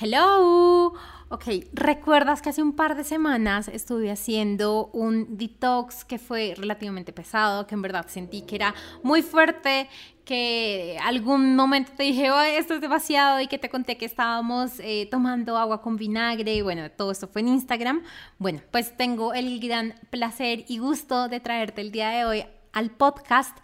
Hello. Ok, ¿recuerdas que hace un par de semanas estuve haciendo un detox que fue relativamente pesado, que en verdad sentí que era muy fuerte, que algún momento te dije, oh, esto es demasiado y que te conté que estábamos eh, tomando agua con vinagre y bueno, todo esto fue en Instagram. Bueno, pues tengo el gran placer y gusto de traerte el día de hoy al podcast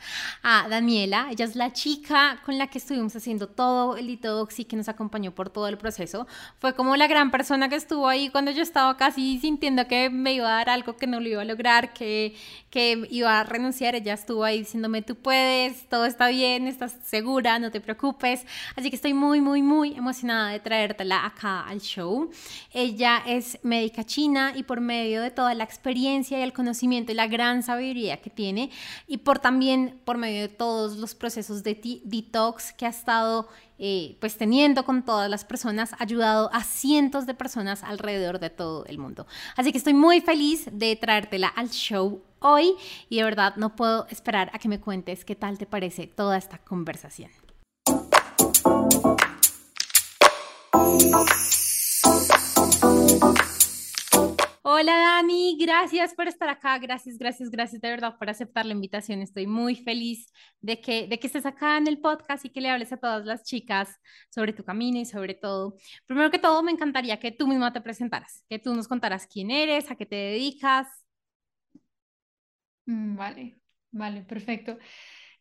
a Daniela. Ella es la chica con la que estuvimos haciendo todo el detox y que nos acompañó por todo el proceso. Fue como la gran persona que estuvo ahí cuando yo estaba casi sintiendo que me iba a dar algo que no lo iba a lograr, que, que iba a renunciar. Ella estuvo ahí diciéndome, tú puedes, todo está bien, estás segura, no te preocupes. Así que estoy muy, muy, muy emocionada de traértela acá al show. Ella es médica china y por medio de toda la experiencia y el conocimiento y la gran sabiduría que tiene, y por también por medio de todos los procesos de detox que ha estado eh, pues teniendo con todas las personas, ha ayudado a cientos de personas alrededor de todo el mundo. Así que estoy muy feliz de traértela al show hoy y de verdad no puedo esperar a que me cuentes qué tal te parece toda esta conversación. Hola Dani, gracias por estar acá, gracias, gracias, gracias de verdad por aceptar la invitación. Estoy muy feliz de que, de que estés acá en el podcast y que le hables a todas las chicas sobre tu camino y sobre todo. Primero que todo, me encantaría que tú misma te presentaras, que tú nos contaras quién eres, a qué te dedicas. Mm, vale, vale, perfecto.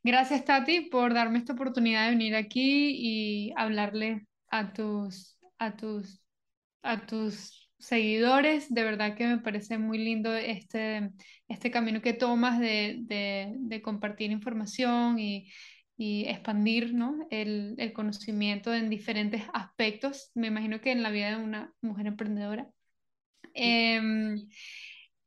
Gracias Tati por darme esta oportunidad de venir aquí y hablarle a tus, a tus, a tus seguidores. De verdad que me parece muy lindo este, este camino que tomas de, compartir información y, expandir ¿no? el, conocimiento en diferentes aspectos. Me imagino que en la vida de una mujer emprendedora. Em,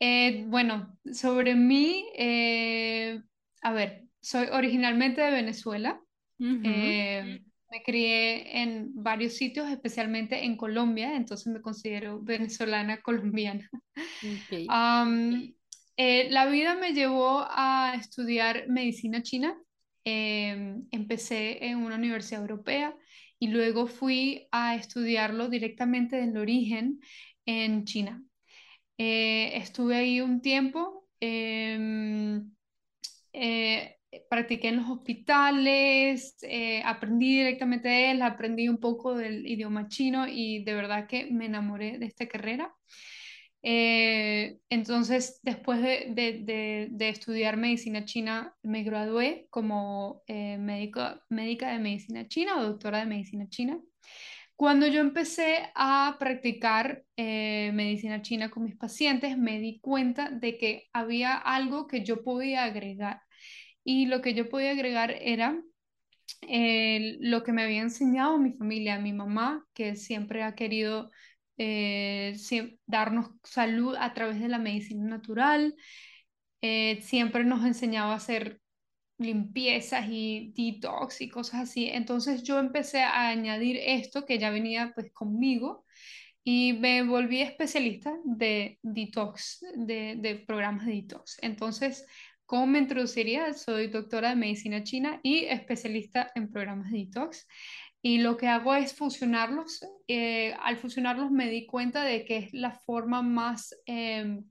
eh, bueno, sobre mí, eh, a ver, soy originalmente de Venezuela. Me crié en varios sitios, especialmente en Colombia, entonces me considero venezolana colombiana. Eh, la vida me llevó a estudiar medicina china. Em, empecé en una universidad europea y luego fui a estudiarlo directamente del origen en China. Eh, estuve ahí un tiempo. Em, eh, practiqué en los hospitales, eh, aprendí directamente de él, aprendí un poco del idioma chino y de verdad que me enamoré de esta carrera. Eh, entonces, después de, estudiar medicina china, me gradué como eh, médica de medicina china o doctora de medicina china. Cuando yo empecé a practicar medicina china con mis pacientes, me di cuenta de que había algo que yo podía agregar y lo que yo podía agregar era eh, lo que me había enseñado mi familia, mi mamá, que siempre ha querido eh, darnos salud a través de la medicina natural, eh, siempre nos enseñaba a hacer limpiezas y detox y cosas así. Entonces yo empecé a añadir esto que ya venía pues conmigo y me volví especialista de detox, de, de programas de detox. Entonces ¿Cómo me introduciría? Soy doctora de medicina china y especialista en programas de detox. Y lo que hago es fusionarlos. Eh, al fusionarlos me di cuenta de que es la forma más em,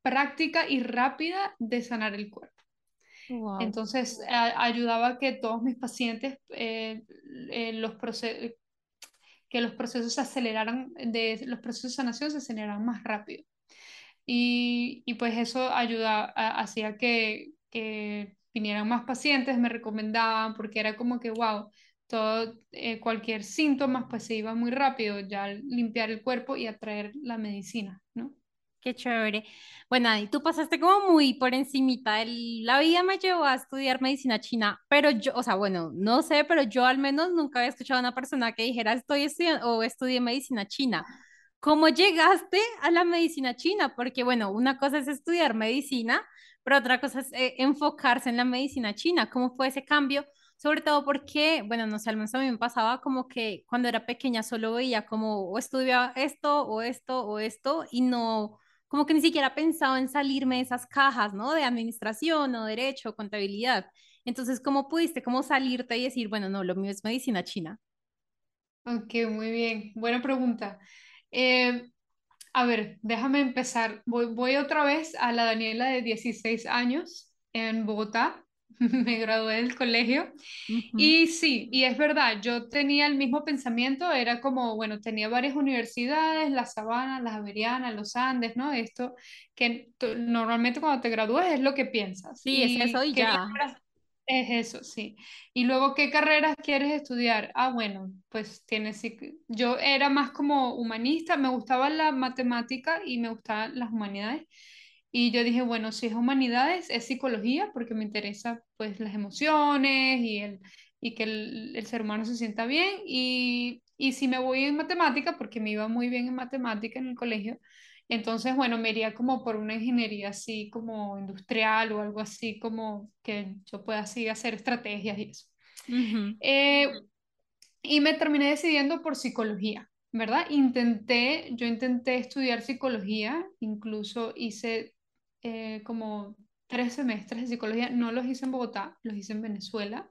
práctica y rápida de sanar el cuerpo. Entonces ayudaba a que todos mis pacientes, eh, eh, los que los procesos se aceleraran, de, los procesos de sanación se aceleraran más rápido. Y, y pues eso ayuda, hacía que, que, vinieran más pacientes, me recomendaban, porque era como que, wow, todo, eh, cualquier síntoma pues se iba muy rápido, ya limpiar el cuerpo y atraer la medicina, ¿no? Qué chévere. Bueno, y tú pasaste como muy por encimita. El, la vida me llevó a estudiar medicina china, pero yo, o sea, bueno, no sé, pero yo al menos nunca había escuchado a una persona que dijera estoy estudiando o estudié medicina china. ¿Cómo llegaste a la medicina china? Porque, bueno, una cosa es estudiar medicina, pero otra cosa es eh, enfocarse en la medicina china. ¿Cómo fue ese cambio? Sobre todo porque, bueno, no sé, al menos a mí me pasaba como que cuando era pequeña solo veía como o estudiaba esto o esto o esto y no, como que ni siquiera pensaba en salirme de esas cajas, ¿no? De administración o derecho, o contabilidad. Entonces, ¿cómo pudiste, cómo salirte y decir, bueno, no, lo mío es medicina china? Ok, muy bien. Buena pregunta. Eh, a ver, déjame empezar. Voy, voy otra vez a la Daniela de 16 años en Bogotá. Me gradué del colegio. Y sí, y es verdad, yo tenía el mismo pensamiento, era como, bueno, tenía varias universidades, la Sabana, la Javeriana, los Andes, ¿no? Esto que normalmente cuando te gradúas es lo que piensas. Sí, es eso Y ya. Es eso, sí. Y luego, ¿qué carreras quieres estudiar? Ah, bueno, pues tienes, yo era más como humanista, me gustaba la matemática y me gustaban las humanidades. Y yo dije, bueno, si es humanidades, es psicología, porque me interesa pues las emociones y, el, y que el, el ser humano se sienta bien. Y, y si me voy en matemática, porque me iba muy bien en matemática en el colegio, entonces, bueno, me iría como por una ingeniería así como industrial o algo así como que yo pueda así hacer estrategias y eso. Ujú. Eh, y me terminé decidiendo por psicología, ¿verdad? Intenté, yo intenté estudiar psicología, incluso hice eh, como tres semestres de psicología, no los hice en Bogotá, los hice en Venezuela.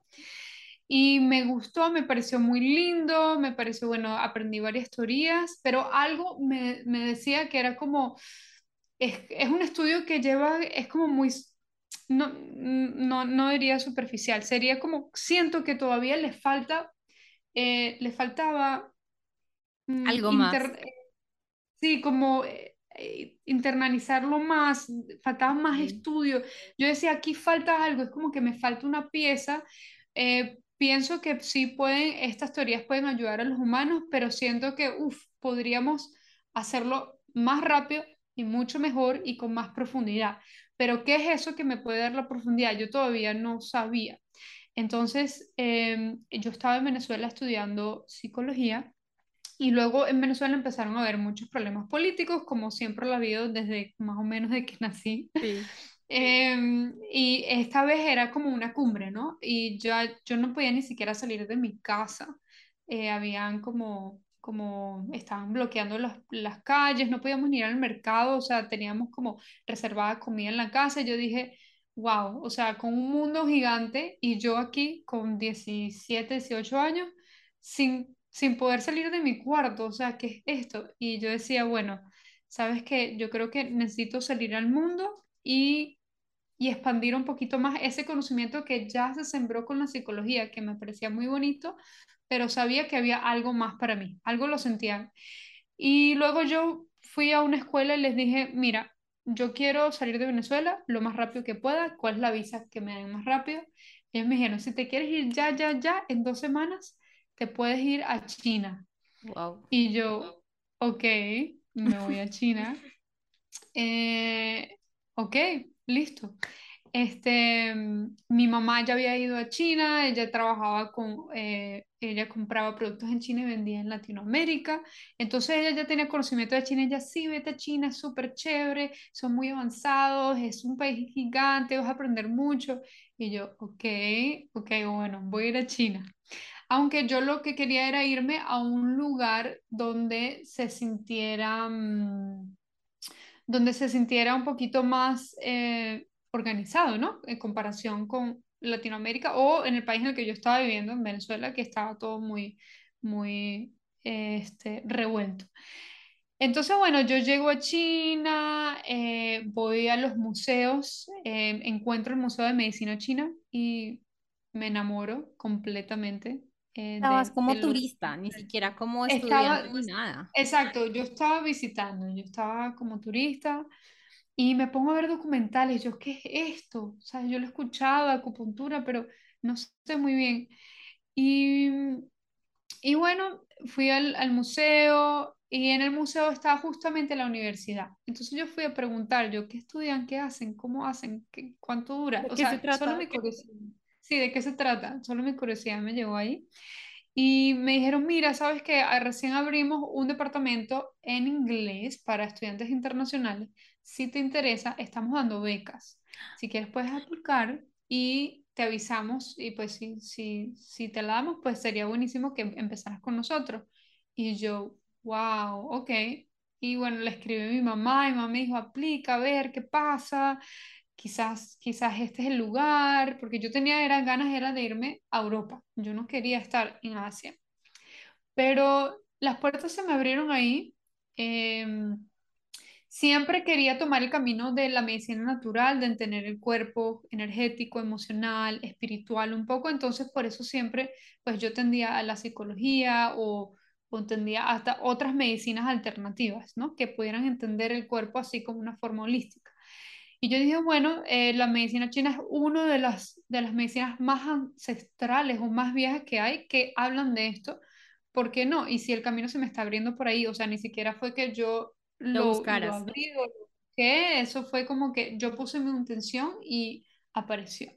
Y me gustó, me pareció muy lindo, me pareció, bueno, aprendí varias teorías, pero algo me, me decía que era como, es, es un estudio que lleva, es como muy, no, no, no diría superficial, sería como, siento que todavía le falta eh, le faltaba mm, Algo más. inter- sí, como eh, eh, internalizarlo más, faltaba más Ok. estudio. Yo decía, aquí falta algo, es como que me falta una pieza. Eh, pienso que sí pueden, estas teorías pueden ayudar a los humanos, pero siento que, uf, podríamos hacerlo más rápido y mucho mejor y con más profundidad. Pero ¿qué es eso que me puede dar la profundidad? Yo todavía no sabía. Entonces, em, yo estaba en Venezuela estudiando psicología y luego en Venezuela empezaron a haber muchos problemas políticos, como siempre lo ha habido desde más o menos de que nací. Sí. Em, y esta vez era como una cumbre, ¿no? Y yo, yo no podía ni siquiera salir de mi casa. Eh, habían como, como, estaban bloqueando las, las calles, no podíamos ni ir al mercado, o sea, teníamos como reservada comida en la casa. Y yo dije, wow, o sea, con un mundo gigante y yo aquí con 17 18 años, sin, sin poder salir de mi cuarto, o sea, ¿qué es esto? Y yo decía, bueno, ¿sabes qué? Yo creo que necesito salir al mundo y y expandir un poquito más ese conocimiento que ya se sembró con la psicología, que me parecía muy bonito, pero sabía que había algo más para mí, algo lo sentía. Y luego yo fui a una escuela y les dije, mira, yo quiero salir de Venezuela lo más rápido que pueda, ¿cuál es la visa que me den más rápido? Ellos me dijeron, si te quieres ir ya, ya, ya, en dos semanas, te puedes ir a China. Wow. Y yo, ok, me voy a China. Eh, ok, listo. Este, mm, mi mamá ya había ido a China, ella trabajaba con, eh, ella compraba productos en China y vendía en Latinoamérica. Entonces ella ya tenía conocimiento de China, ella sí, vete a China, es súper chévere, son muy avanzados, es un país gigante, vas a aprender mucho. Y yo, ok, ok, bueno, voy a ir a China. Aunque yo lo que quería era irme a un lugar donde se sintiera, mm, donde se sintiera un poquito más eh, organizado, ¿no? En comparación con Latinoamérica o en el país en el que yo estaba viviendo, en Venezuela, que estaba todo muy, muy este, revuelto. Entonces, bueno, yo llego a China, eh, voy a los museos, eh, encuentro el Museo de Medicina China y me enamoro completamente eh, Estabas de, de como lo turista, ni siquiera como estudiante estaba, ni nada. exacto, yo estaba visitando, yo estaba como turista y me pongo a ver documentales. Yo, ¿qué es esto? O sea, yo lo he escuchado, acupuntura, pero no sé muy bien. Y, y bueno, fui al, al museo y en el museo estaba justamente la universidad. Entonces yo fui a preguntar, yo, ¿qué estudian? ¿Qué hacen? ¿Cómo hacen? ¿Qué, cuánto dura? ¿De O qué se sea, solo trata? mi curiosidad. Sí, ¿de qué se trata? Solo mi curiosidad me llevó ahí. Y me dijeron, mira, sabes que recién abrimos un departamento en inglés para estudiantes internacionales. Si te interesa, estamos dando becas. Si quieres, puedes aplicar y te avisamos. Y pues si, si, si te la damos, pues sería buenísimo que empezaras con nosotros. Y yo, wow, ok. Y bueno, le escribí a mi mamá y mamá me dijo, aplica, a ver qué pasa quizás, quizás este es el lugar, porque yo tenía eran ganas era de irme a Europa, yo no quería estar en Asia. pero las puertas se me abrieron ahí. Em, siempre quería tomar el camino de la medicina natural, de entender el cuerpo energético, emocional, espiritual un poco, entonces por eso siempre pues yo tendía a la psicología o, o tendía hasta otras medicinas alternativas, ¿no? Que pudieran entender el cuerpo así como una forma holística. Y yo dije, bueno, eh, la medicina china es una de las, de las medicinas más ancestrales o más viejas que hay que hablan de esto. ¿Por qué no? Y si el camino se me está abriendo por ahí, o sea, ni siquiera fue que yo Lo lo, lo buscaras. abrí o lo busqué, eso fue como que yo puse mi intención y apareció.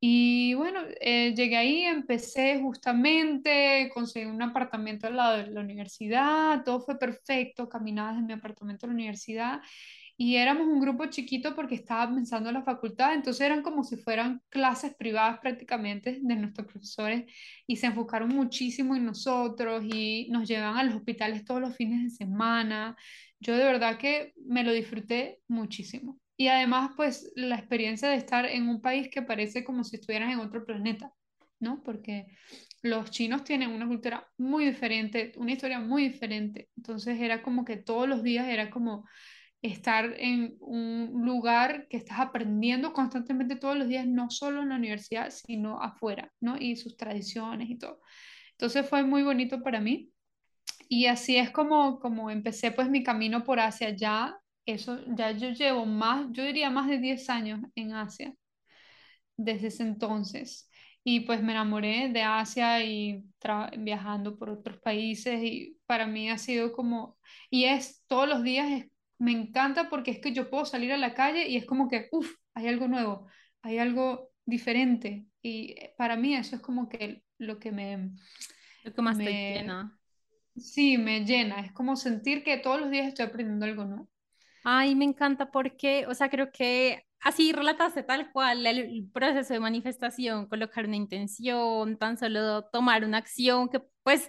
Y bueno, eh, llegué ahí, empecé justamente, conseguí un apartamento al lado de la universidad, todo fue perfecto, caminaba desde mi apartamento a la universidad y éramos un grupo chiquito porque estaba pensando en la facultad, entonces eran como si fueran clases privadas prácticamente de nuestros profesores y se enfocaron muchísimo en nosotros y nos llevaban a los hospitales todos los fines de semana. Yo de verdad que me lo disfruté muchísimo. Y además, pues la experiencia de estar en un país que parece como si estuvieras en otro planeta, ¿no? Porque los chinos tienen una cultura muy diferente, una historia muy diferente. Entonces era como que todos los días era como estar en un lugar que estás aprendiendo constantemente todos los días, no solo en la universidad, sino afuera, ¿no? Y sus tradiciones y todo. Entonces fue muy bonito para mí. Y así es como, como empecé pues mi camino por Asia. Ya, eso, ya yo llevo más, yo diría más de 10 años en Asia desde ese entonces. Y pues me enamoré de Asia y viajando por otros países y para mí ha sido como, y es todos los días, es- me encanta porque es que yo puedo salir a la calle y es como que, uff, hay algo nuevo, hay algo diferente. Y eh, para mí eso es como que lo que me, Lo que más te me, llena. sí, me llena, es como sentir que todos los días estoy aprendiendo algo nuevo. Ay, me encanta porque, o sea, creo que así relataste tal cual el proceso de manifestación, colocar una intención, tan solo tomar una acción que pues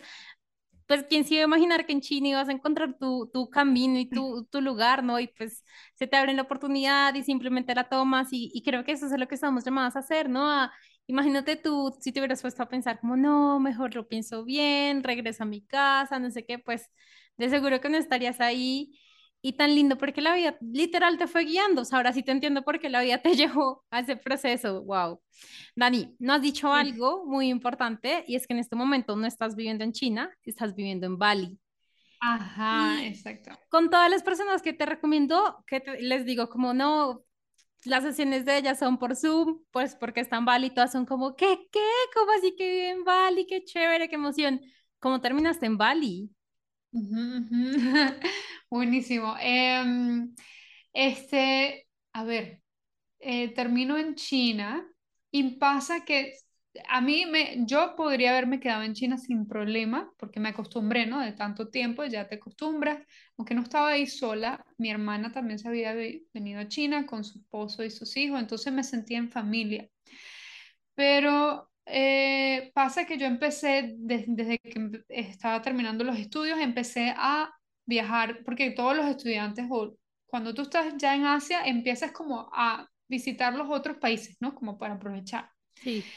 pues quién se iba a imaginar que en China ibas a encontrar tu, tu camino y tu, tu lugar, ¿no? Y pues se te abre la oportunidad y simplemente la tomas y, y creo que eso es lo que estamos llamados a hacer, ¿no? A, imagínate tú si te hubieras puesto a pensar como, no, mejor lo pienso bien, regreso a mi casa, no sé qué, pues de seguro que no estarías ahí. Y tan lindo porque la vida literal te fue guiando. O sea, ahora sí te entiendo por qué la vida te llevó a ese proceso. Wow. Dani, no has dicho algo muy importante y es que en este momento no estás viviendo en China, estás viviendo en Bali. Ajá, Y exacto. con todas las personas que te recomiendo, que te- les digo como no, las sesiones de ellas son por Zoom, pues porque están en Bali, todas son como, ¿qué, qué? ¿Cómo así que vive en Bali? Qué chévere, qué emoción. ¿Cómo terminaste en Bali? Buenísimo. Em, este, a ver, eh, termino en China y pasa que a mí me, yo podría haberme quedado en China sin problema porque me acostumbré, ¿no? De tanto tiempo, ya te acostumbras. Aunque no estaba ahí sola, mi hermana también se había ve- venido a China con su esposo y sus hijos, entonces me sentía en familia. Pero eh, pasa que yo empecé, des- desde que estaba terminando los estudios, empecé a viajar, porque todos los estudiantes, o cuando tú estás ya en Asia, empiezas como a visitar los otros países, ¿no? Como para aprovechar. Sí,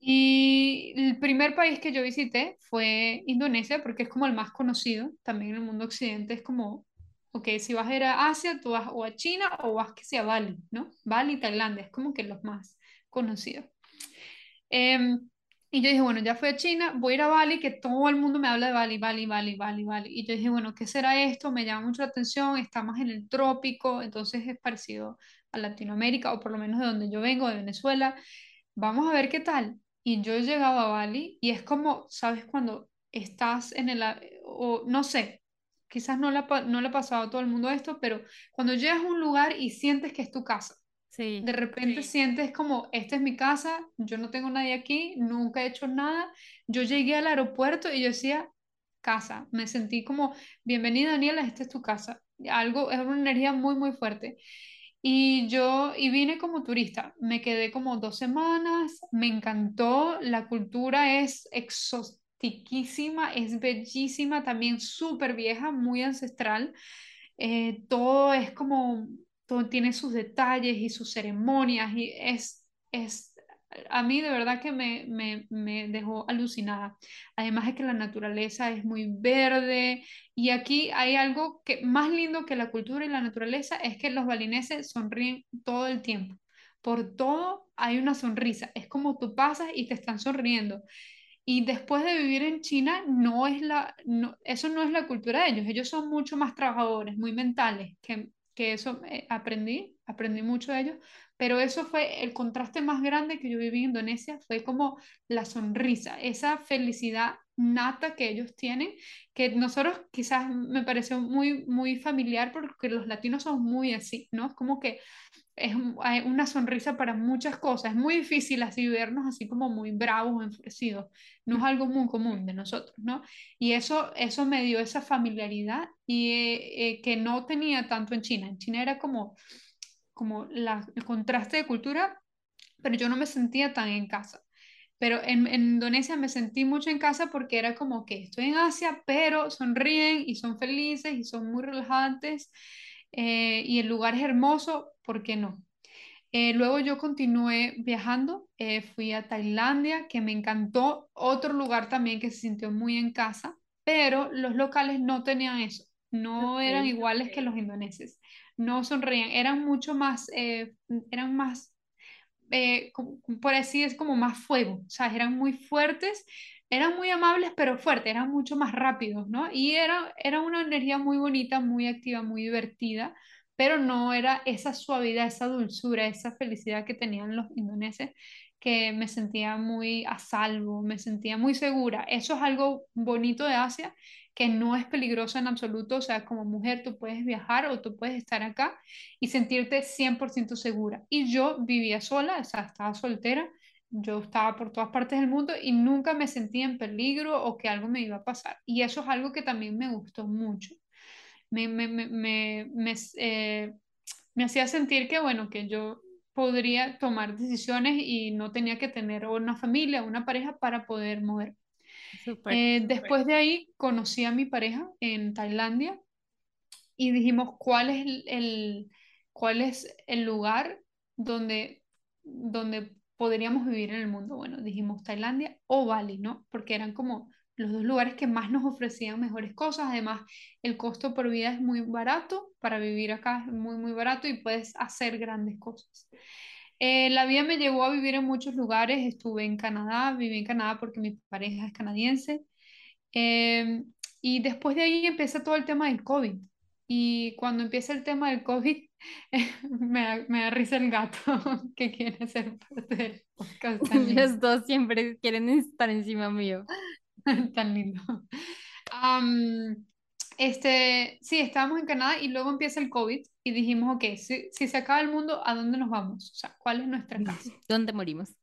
Y el primer país que yo visité fue Indonesia, porque es como el más conocido, también en el mundo occidente es como, ok, si vas a ir a Asia, tú vas o a China o vas que sea Bali, ¿no? Bali Tailandia, es como que los más conocidos. Em, y yo dije, bueno, ya fui a China, voy a ir a Bali, que todo el mundo me habla de Bali, Bali, Bali, Bali, Bali. Y yo dije, bueno, ¿qué será esto? Me llama mucho la atención, estamos en el trópico, entonces es parecido a Latinoamérica, o por lo menos de donde yo vengo, de Venezuela. Vamos a ver qué tal. Y yo he llegado a Bali y es como, ¿sabes? Cuando estás en el, a- o no sé, quizás no le, ha no le ha pasado a todo el mundo esto, pero cuando llegas a un lugar y sientes que es tu casa de sí, repente sientes como, esta es mi casa, yo no tengo nadie aquí, nunca he hecho nada. Yo llegué al aeropuerto y yo decía, casa. Me sentí como, bienvenida Daniela, esta es tu casa. Algo, es una energía muy, muy fuerte. Y yo, y vine como turista, me quedé como dos semanas, me encantó, la cultura es exotiquísima, es bellísima, también súper vieja, muy ancestral. Eh, todo es como todo tiene sus detalles y sus ceremonias y es, es a mí de verdad que me, me, me dejó alucinada. Además de que la naturaleza es muy verde y aquí hay algo que más lindo que la cultura y la naturaleza es que los balineses sonríen todo el tiempo. Por todo hay una sonrisa. Es como tú pasas y te están sonriendo. Y después de vivir en China, no es la, no, eso no es la cultura de ellos. Ellos son mucho más trabajadores, muy mentales, que, que eso eh, aprendí, aprendí mucho de ellos. Pero eso fue el contraste más grande que yo viví en Indonesia, fue como la sonrisa, esa felicidad nata que ellos tienen, que nosotros quizás me pareció muy, muy familiar porque los latinos son muy así, ¿no? Como que es una sonrisa para muchas cosas. Es muy difícil así vernos así como muy bravos o enfurecidos. No es algo muy común de nosotros, ¿no? Y eso, eso me dio esa familiaridad y eh, eh, que no tenía tanto en China. En China era como, como la, el contraste de cultura, pero yo no me sentía tan en casa. Pero en, en, Indonesia me sentí mucho en casa porque era como que estoy en Asia, pero sonríen y son felices y son muy relajantes eh, y el lugar es hermoso, ¿por qué no? Eh, luego yo continué viajando, eh, fui a Tailandia, que me encantó, otro lugar también que se sintió muy en casa, pero los locales no tenían eso, no eran iguales que los indoneses, no sonreían, eran mucho más, eran más, por así es como más fuego, o sea, eran muy fuertes, eran muy amables, pero fuertes, eran mucho más rápidos, ¿no? Y era, era una energía muy bonita, muy activa, muy divertida, pero no era esa suavidad, esa dulzura, esa felicidad que tenían los indoneses, que me sentía muy a salvo, me sentía muy segura. Eso es algo bonito de Asia, que no es peligroso en absoluto, o sea, como mujer tú puedes viajar o tú puedes estar acá y sentirte 100% segura. Y yo vivía sola, o sea, estaba soltera yo estaba por todas partes del mundo y nunca me sentía en peligro o que algo me iba a pasar. Y eso es algo que también me gustó mucho. Me, me, me, me, eh, me hacía sentir que, bueno, que yo podría tomar decisiones y no tenía que tener una familia, una pareja para poder mover. Eh, después de ahí conocí a mi pareja en Tailandia y dijimos cuál es el, el cuál es el lugar donde, donde podríamos vivir en el mundo? Bueno, dijimos Tailandia o Bali, ¿no? Porque eran como los dos lugares que más nos ofrecían mejores cosas. Además, el costo por vida es muy barato, para vivir acá es muy, muy barato y puedes hacer grandes cosas. Eh, la vida me llevó a vivir en muchos lugares. Estuve en Canadá, viví en Canadá porque mi pareja es canadiense. Em, y después de ahí empieza todo el tema del COVID. Y cuando empieza el tema del COVID, me, da, me da risa el gato que quiere ser parte del podcast. Los dos siempre quieren estar encima mío. Tan lindo. este, sí, estábamos en Canadá y luego empieza el COVID y dijimos, ok, si, si se acaba el mundo, ¿a dónde nos vamos? O sea, ¿cuál es nuestra casa? ¿Dónde morimos?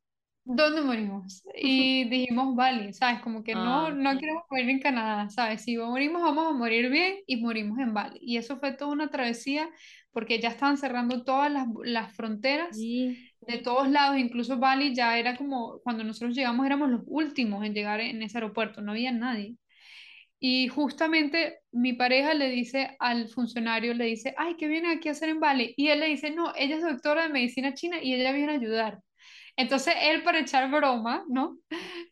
¿Dónde morimos? Y dijimos, vale, ¿sabes? Como que no, ah, no queremos morir en Canadá, ¿sabes? Si morimos, vamos a morir bien y morimos en Bali. Y eso fue toda una travesía porque ya estaban cerrando todas las, las fronteras de todos lados, incluso Bali ya era como, cuando nosotros llegamos éramos los últimos en llegar en ese aeropuerto, no había nadie. Y justamente mi pareja le dice al funcionario, le dice, ay, ¿qué viene aquí a hacer en Bali? Y él le dice, no, ella es doctora de medicina china y ella viene a ayudar. Entonces, él para echar broma, ¿no?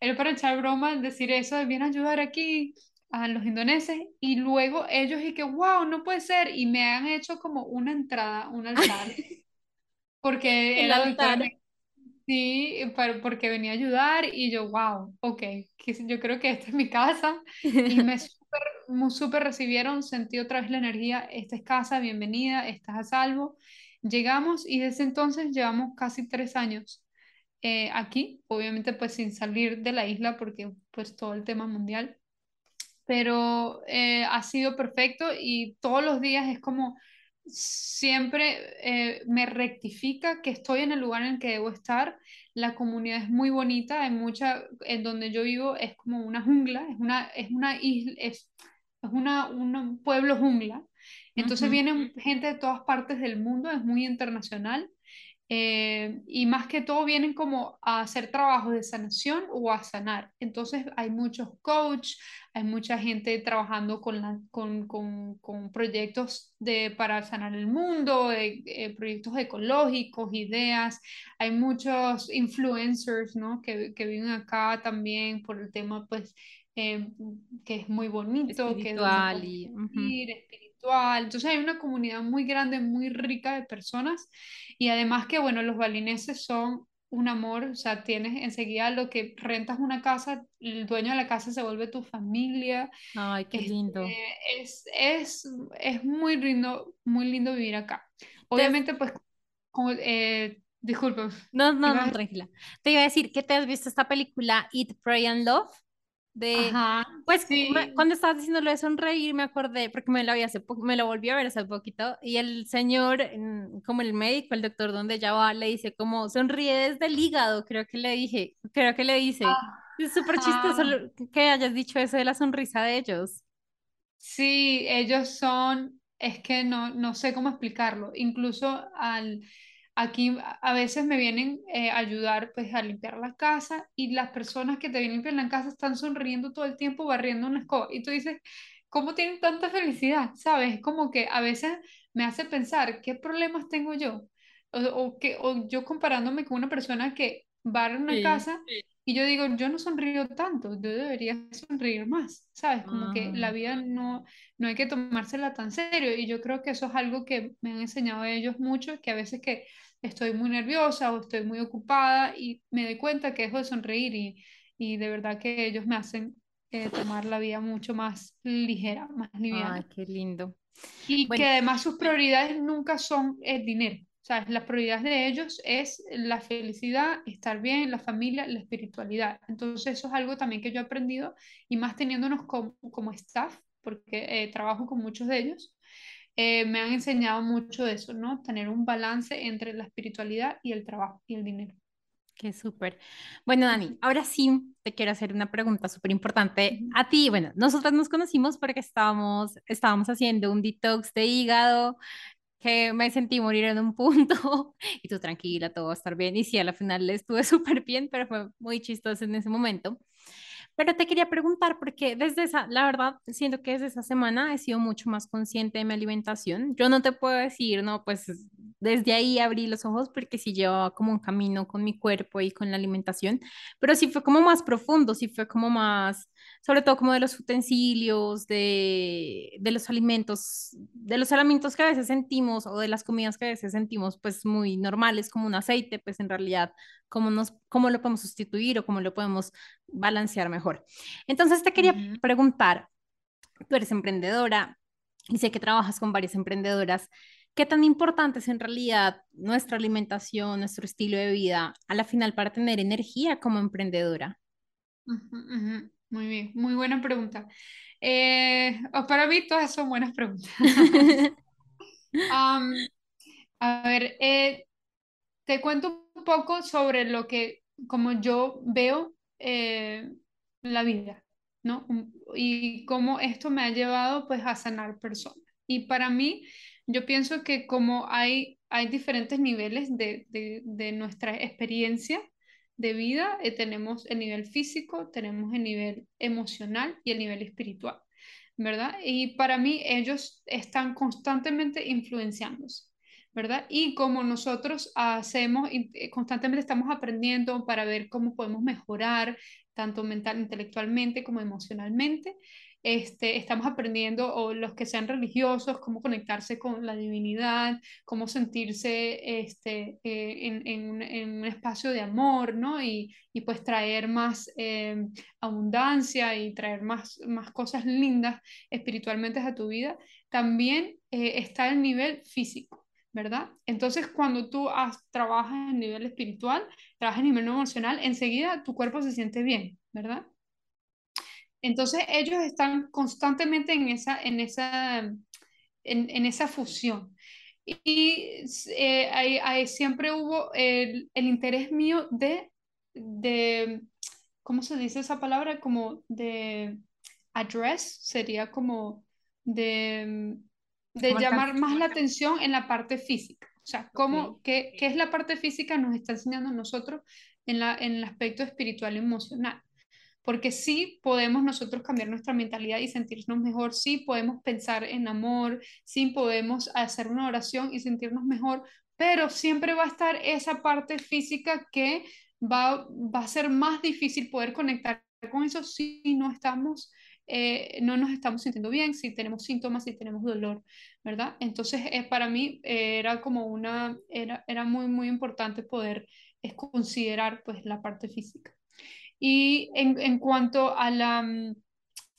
Él para echar broma, decir eso, viene a ayudar aquí a los indoneses y luego ellos y que, wow, no puede ser, y me han hecho como una entrada, un altar, porque el altar. Sí, porque venía a ayudar y yo, wow, ok, yo creo que esta es mi casa y me súper super recibieron, sentí otra vez la energía, esta es casa, bienvenida, estás a salvo. Llegamos y desde entonces llevamos casi tres años eh, aquí, obviamente pues sin salir de la isla porque pues todo el tema mundial, pero eh, ha sido perfecto y todos los días es como siempre eh, me rectifica que estoy en el lugar en el que debo estar. La comunidad es muy bonita, hay mucha, en donde yo vivo es como una jungla, es una, es una isla, es, es una, un pueblo jungla. Entonces vienen gente de todas partes del mundo, es muy internacional. Eh, y más que todo vienen como a hacer trabajos de sanación o a sanar. Entonces hay muchos coach, hay mucha gente trabajando con, la, con, con, con, proyectos de, para sanar el mundo, eh, proyectos ecológicos, ideas. Hay muchos influencers ¿no? que, que viven acá también por el tema pues eh, que es muy bonito, espiritual que es y, espiritual. Entonces hay una comunidad muy grande, muy rica de personas y además que, bueno, los balineses son un amor, o sea, tienes enseguida lo que rentas una casa, el dueño de la casa se vuelve tu familia. Ay, qué lindo. Este, es, es, es muy lindo, muy lindo vivir acá. Obviamente, pues, eh, disculpa. No, no, no, tranquila. Te iba a decir que te has visto esta película Eat, Pray and Love de Ajá, pues sí. cuando estabas diciendo lo de sonreír me acordé porque me lo vi hace me lo volví a ver hace poquito y el señor como el médico el doctor donde ella va le dice como sonríe desde el hígado creo que le dije creo que le dice es súper chistoso que hayas dicho eso de la sonrisa de ellos Sí, ellos son, es que no, no sé cómo explicarlo. Incluso al, aquí a veces me vienen eh, a ayudar pues a limpiar la casa y las personas que te vienen a limpiar la casa están sonriendo todo el tiempo barriendo una escoba. Y tú dices, ¿cómo tienen tanta felicidad? ¿Sabes? Como que a veces me hace pensar, ¿qué problemas tengo yo? O, o que, o yo comparándome con una persona que barre una Sí. casa y yo digo, yo no sonrío tanto, yo debería sonreír más, ¿sabes? Como que la Ah, vida no, no hay que tomársela tan serio y yo creo que eso es algo que me han enseñado ellos mucho, que a veces que estoy muy nerviosa o estoy muy ocupada y me doy cuenta que dejo de sonreír y, y de verdad que ellos me hacen eh, tomar la vida mucho más ligera, más ay liviana. qué lindo Y que además sus prioridades nunca son el dinero. O sea, las prioridades de ellos es la felicidad, estar bien, la familia, la espiritualidad. Entonces eso es algo también que yo he aprendido y más teniéndonos como, como staff, porque eh, trabajo con muchos de ellos, eh, me han enseñado mucho de eso, ¿no? Tener un balance entre la espiritualidad y el trabajo y el dinero. Qué súper. Bueno, Dani, ahora sí te quiero hacer una pregunta súper importante a ti. Bueno, nosotras nos conocimos porque estábamos, estábamos haciendo un detox de hígado que me sentí morir en un punto y tú tranquila, todo va a estar bien. Y sí, a la final estuve súper bien, pero fue muy chistoso en ese momento. Pero te quería preguntar, porque desde esa, la verdad, siento que desde esa semana he sido mucho más consciente de mi alimentación. Yo no te puedo decir, no, pues desde ahí abrí los ojos porque sí llevaba como un camino con mi cuerpo y con la alimentación, pero sí fue como más profundo, sí fue como más, sobre todo como de los utensilios, de, de los alimentos, de los alimentos que a veces sentimos o de las comidas que a veces sentimos pues muy normales como un aceite, pues en realidad cómo nos, cómo lo podemos sustituir o cómo lo podemos balancear mejor. Entonces te quería preguntar, tú eres emprendedora y sé que trabajas con varias emprendedoras. ¿Qué tan importante es en realidad nuestra alimentación, nuestro estilo de vida a la final para tener energía como emprendedora? ujú, ujú. Muy bien, muy buena pregunta. Eh, para mí todas son buenas preguntas. Am, a ver, eh, te cuento un poco sobre lo que, como yo veo eh, la vida, ¿no? Um, Y cómo esto me ha llevado pues a sanar personas. Y para mí, yo pienso que como hay, hay diferentes niveles de, de, de nuestra experiencia de vida, eh, tenemos el nivel físico, tenemos el nivel emocional y el nivel espiritual, ¿verdad? Y para mí ellos están constantemente influenciándose. ¿verdad? Y como nosotros hacemos, eh, constantemente estamos aprendiendo para ver cómo podemos mejorar, tanto mental, intelectualmente como emocionalmente, este, estamos aprendiendo, o los que sean religiosos, cómo conectarse con la divinidad, cómo sentirse este, eh, en, en un, en un espacio de amor, ¿no? Y, y pues traer más eh, abundancia y traer más, más cosas lindas espiritualmente a tu vida. También eh, está el nivel físico. ¿verdad? Entonces, cuando tú has, trabajas a nivel espiritual, trabajas a nivel emocional, enseguida tu cuerpo se siente bien, ¿verdad? Entonces, ellos están constantemente en esa, en esa, en, en esa fusión. Y eh, hay, hay- siempre hubo el, el interés mío de, de, ¿cómo se dice esa palabra? Como de address, sería como de, de llamar más la atención en la parte física. O sea, cómo, qué, qué, es la parte física nos está enseñando a nosotros en, la, en el aspecto espiritual y emocional. Porque sí podemos nosotros cambiar nuestra mentalidad y sentirnos mejor, sí podemos pensar en amor, sí podemos hacer una oración y sentirnos mejor, pero siempre va a estar esa parte física que va, va a ser más difícil poder conectar con eso si no estamos eh, no nos estamos sintiendo bien, si tenemos síntomas, si tenemos dolor, ¿verdad? Entonces, eh, para mí eh, era como una, era, era muy, muy importante poder considerar pues la parte física. Y en, en cuanto a la, mm,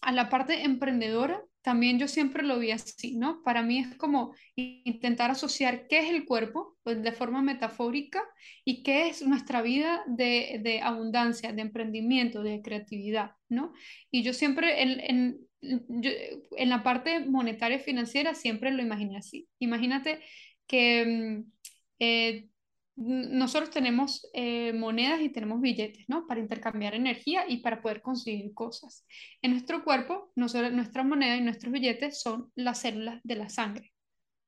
a la parte emprendedora, también yo siempre lo vi así, ¿no? Para mí es como intentar asociar qué es el cuerpo pues, de forma metafórica y qué es nuestra vida de, de abundancia, de emprendimiento, de creatividad, ¿no? Y yo siempre en, en, en la parte monetaria y financiera siempre lo imaginé así. Imagínate que mm, eh, nosotros tenemos eh, monedas y tenemos billetes, ¿no? Para intercambiar energía y para poder conseguir cosas. En nuestro cuerpo, nuestra moneda y nuestros billetes son las células de la sangre,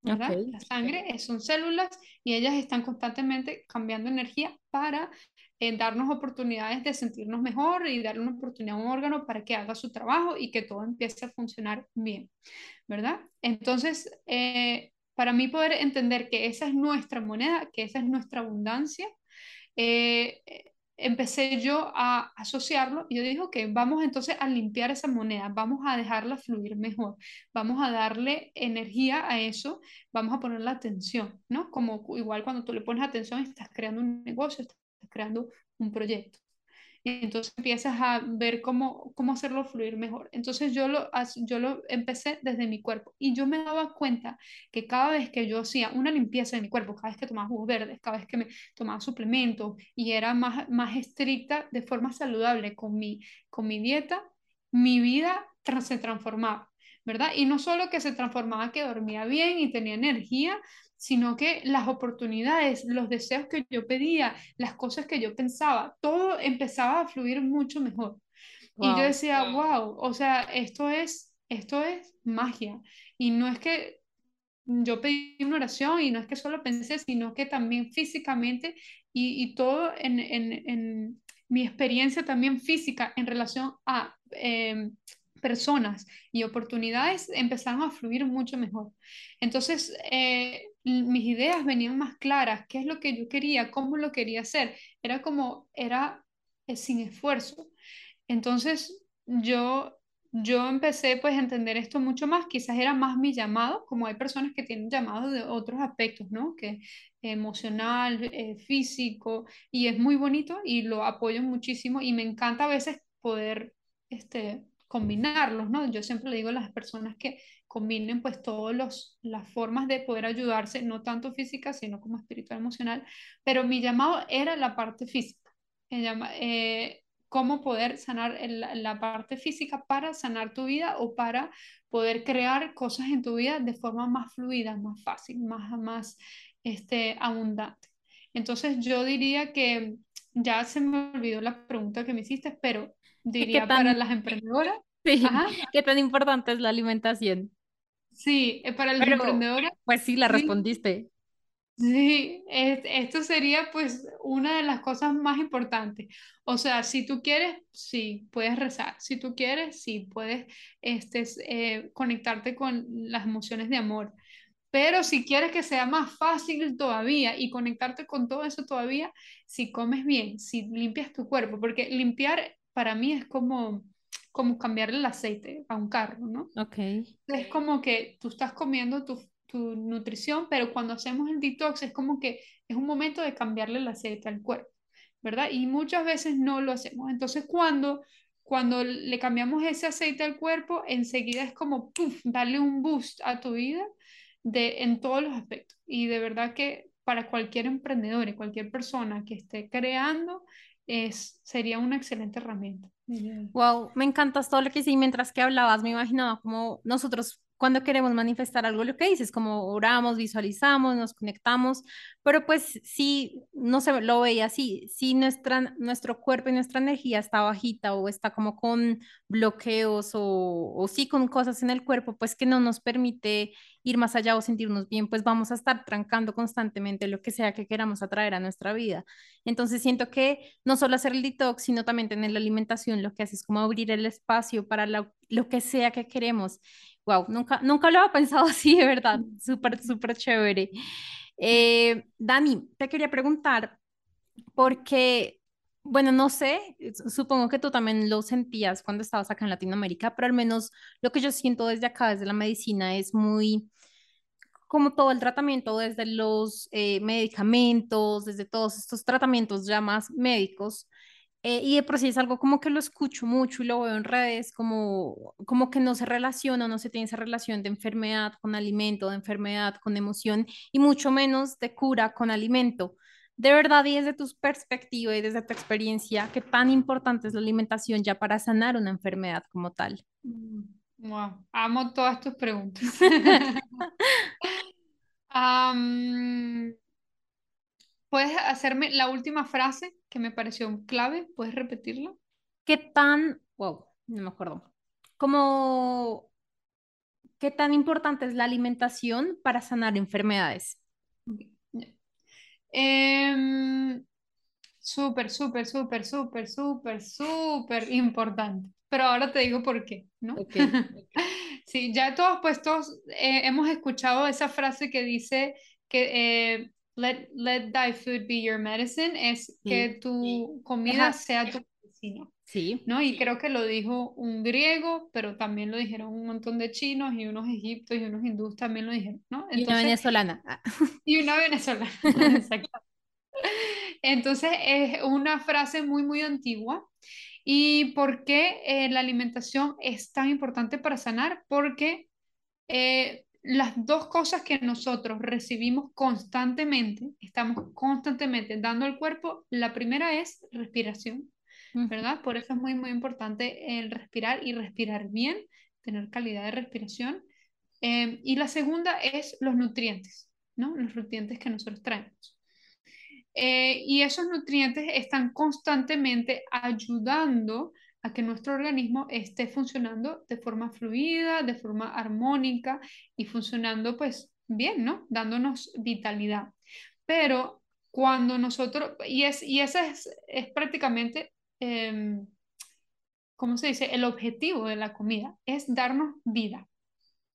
¿verdad? La sangre son células y ellas están constantemente cambiando energía para eh, darnos oportunidades de sentirnos mejor y darle una oportunidad a un órgano para que haga su trabajo y que todo empiece a funcionar bien, ¿verdad? Entonces, eh, para mí poder entender que esa es nuestra moneda, que esa es nuestra abundancia, eh, empecé yo a asociarlo y yo dije, ok, vamos entonces a limpiar esa moneda, vamos a dejarla fluir mejor, vamos a darle energía a eso, vamos a ponerle atención, ¿no? Como igual cuando tú le pones atención estás creando un negocio, estás creando un proyecto entonces empiezas a ver cómo, cómo hacerlo fluir mejor. Entonces yo lo, yo lo empecé desde mi cuerpo y yo me daba cuenta que cada vez que yo hacía una limpieza de mi cuerpo, cada vez que tomaba jugos verdes, cada vez que me tomaba suplementos y era más, más estricta de forma saludable con mi, con mi dieta, mi vida se transformaba. ¿Verdad? Y no solo que se transformaba, que dormía bien y tenía energía, sino que las oportunidades, los deseos que yo pedía, las cosas que yo pensaba, todo empezaba a fluir mucho mejor. Y yo decía, wow, o sea, esto es, esto es magia. Y no es que yo pedí una oración y no es que solo pensé, sino que también físicamente y, y todo en, en, en, mi experiencia también física en relación a eh, personas y oportunidades empezaron a fluir mucho mejor. Entonces, eh, mis ideas venían más claras, qué es lo que yo quería, cómo lo quería hacer. Era como, era eh, sin esfuerzo. Entonces, yo, yo empecé pues a entender esto mucho más, quizás era más mi llamado, como hay personas que tienen llamados de otros aspectos, ¿no? Que emocional, eh, físico, y es muy bonito y lo apoyo muchísimo y me encanta a veces poder este, combinarlos, ¿no? Yo siempre le digo a las personas que combinen pues todas las formas de poder ayudarse, no tanto física, sino como espiritual, emocional, pero mi llamado era la parte física, eh, cómo poder sanar la parte física para sanar tu vida o para poder crear cosas en tu vida de forma más fluida, más fácil, más, más este, abundante. Entonces yo diría que ya se me olvidó la pregunta que me hiciste, pero diría para las emprendedoras. Sí, ¿qué tan importante es la alimentación? Sí, eh, para las emprendedoras. Pues sí, la respondiste. Sí, esto sería pues una de las cosas más importantes. O sea, si tú quieres, sí, puedes rezar. Si tú quieres, sí, puedes este, eh, conectarte con las emociones de amor. Pero si quieres que sea más fácil todavía y conectarte con todo eso todavía, si comes bien, si limpias tu cuerpo, porque limpiar para mí es como, como cambiarle el aceite a un carro, ¿no? Ok. Es como que tú estás comiendo tu, tu nutrición, pero cuando hacemos el detox es como que es un momento de cambiarle el aceite al cuerpo, ¿verdad? Y muchas veces no lo hacemos. Entonces, cuando cuando le cambiamos ese aceite al cuerpo, enseguida es como puff, darle un boost a tu vida de, en todos los aspectos. Y de verdad que para cualquier emprendedor y cualquier persona que esté creando, es, sería una excelente herramienta. Wow, me encantas todo lo que sí. Mientras que hablabas, me imaginaba como nosotros cuando queremos manifestar algo, lo que dices, como oramos, visualizamos, nos conectamos, pero pues si no se lo veía así, si nuestra, nuestro cuerpo y nuestra energía está bajita o está como con bloqueos o, o sí con cosas en el cuerpo, pues que no nos permite ir más allá o sentirnos bien, pues vamos a estar trancando constantemente lo que sea que queramos atraer a nuestra vida. Entonces siento que no solo hacer el detox, sino también tener la alimentación, lo que hace es como abrir el espacio para lo, lo que sea que queremos wow, nunca, nunca lo había pensado así, de verdad, súper, súper chévere. Eh, Dani, te quería preguntar, porque, bueno, no sé, supongo que tú también lo sentías cuando estabas acá en Latinoamérica, pero al menos lo que yo siento desde acá, desde la medicina, es muy como todo el tratamiento, desde los eh, medicamentos, desde todos estos tratamientos ya más médicos, eh, y de por sí es algo como que lo escucho mucho y lo veo en redes, como, como que no se relaciona, no se tiene esa relación de enfermedad con alimento, de enfermedad con emoción y mucho menos de cura con alimento. De verdad, y desde tu perspectiva y desde tu experiencia, ¿qué tan importante es la alimentación ya para sanar una enfermedad como tal? Wow, mm, amo todas tus preguntas. ¿Puedes hacerme la última frase que me pareció clave? ¿Puedes repetirla? ¿Qué tan, wow, no me acuerdo, como, qué tan importante es la alimentación para sanar enfermedades? Em, súper, súper, súper, súper, súper, súper importante. Pero ahora te digo por qué, ¿no? sí, ya todos puestos eh, hemos escuchado esa frase que dice que eh, let, let thy food be your medicine, es que tu comida sea tu medicina. Sí. ¿no? Y creo que lo dijo un griego, pero también lo dijeron un montón de chinos y unos egiptos y unos hindús también lo dijeron, ¿no? y una venezolana. Y una venezolana, exacto. Entonces es una frase muy, muy antigua. ¿Y por qué eh, la alimentación es tan importante para sanar? Porque eh, las dos cosas que nosotros recibimos constantemente, estamos constantemente dando al cuerpo, la primera es respiración, ¿verdad? Por eso es muy, muy importante el respirar y respirar bien, tener calidad de respiración. Em, y la segunda es los nutrientes, ¿no? Los nutrientes que nosotros traemos. Eh, y esos nutrientes están constantemente ayudando a que nuestro organismo esté funcionando de forma fluida, de forma armónica y funcionando pues bien, ¿no? Dándonos vitalidad. Pero cuando nosotros, y, es, y ese es, es prácticamente, eh, ¿cómo se dice? El objetivo de la comida, es darnos vida,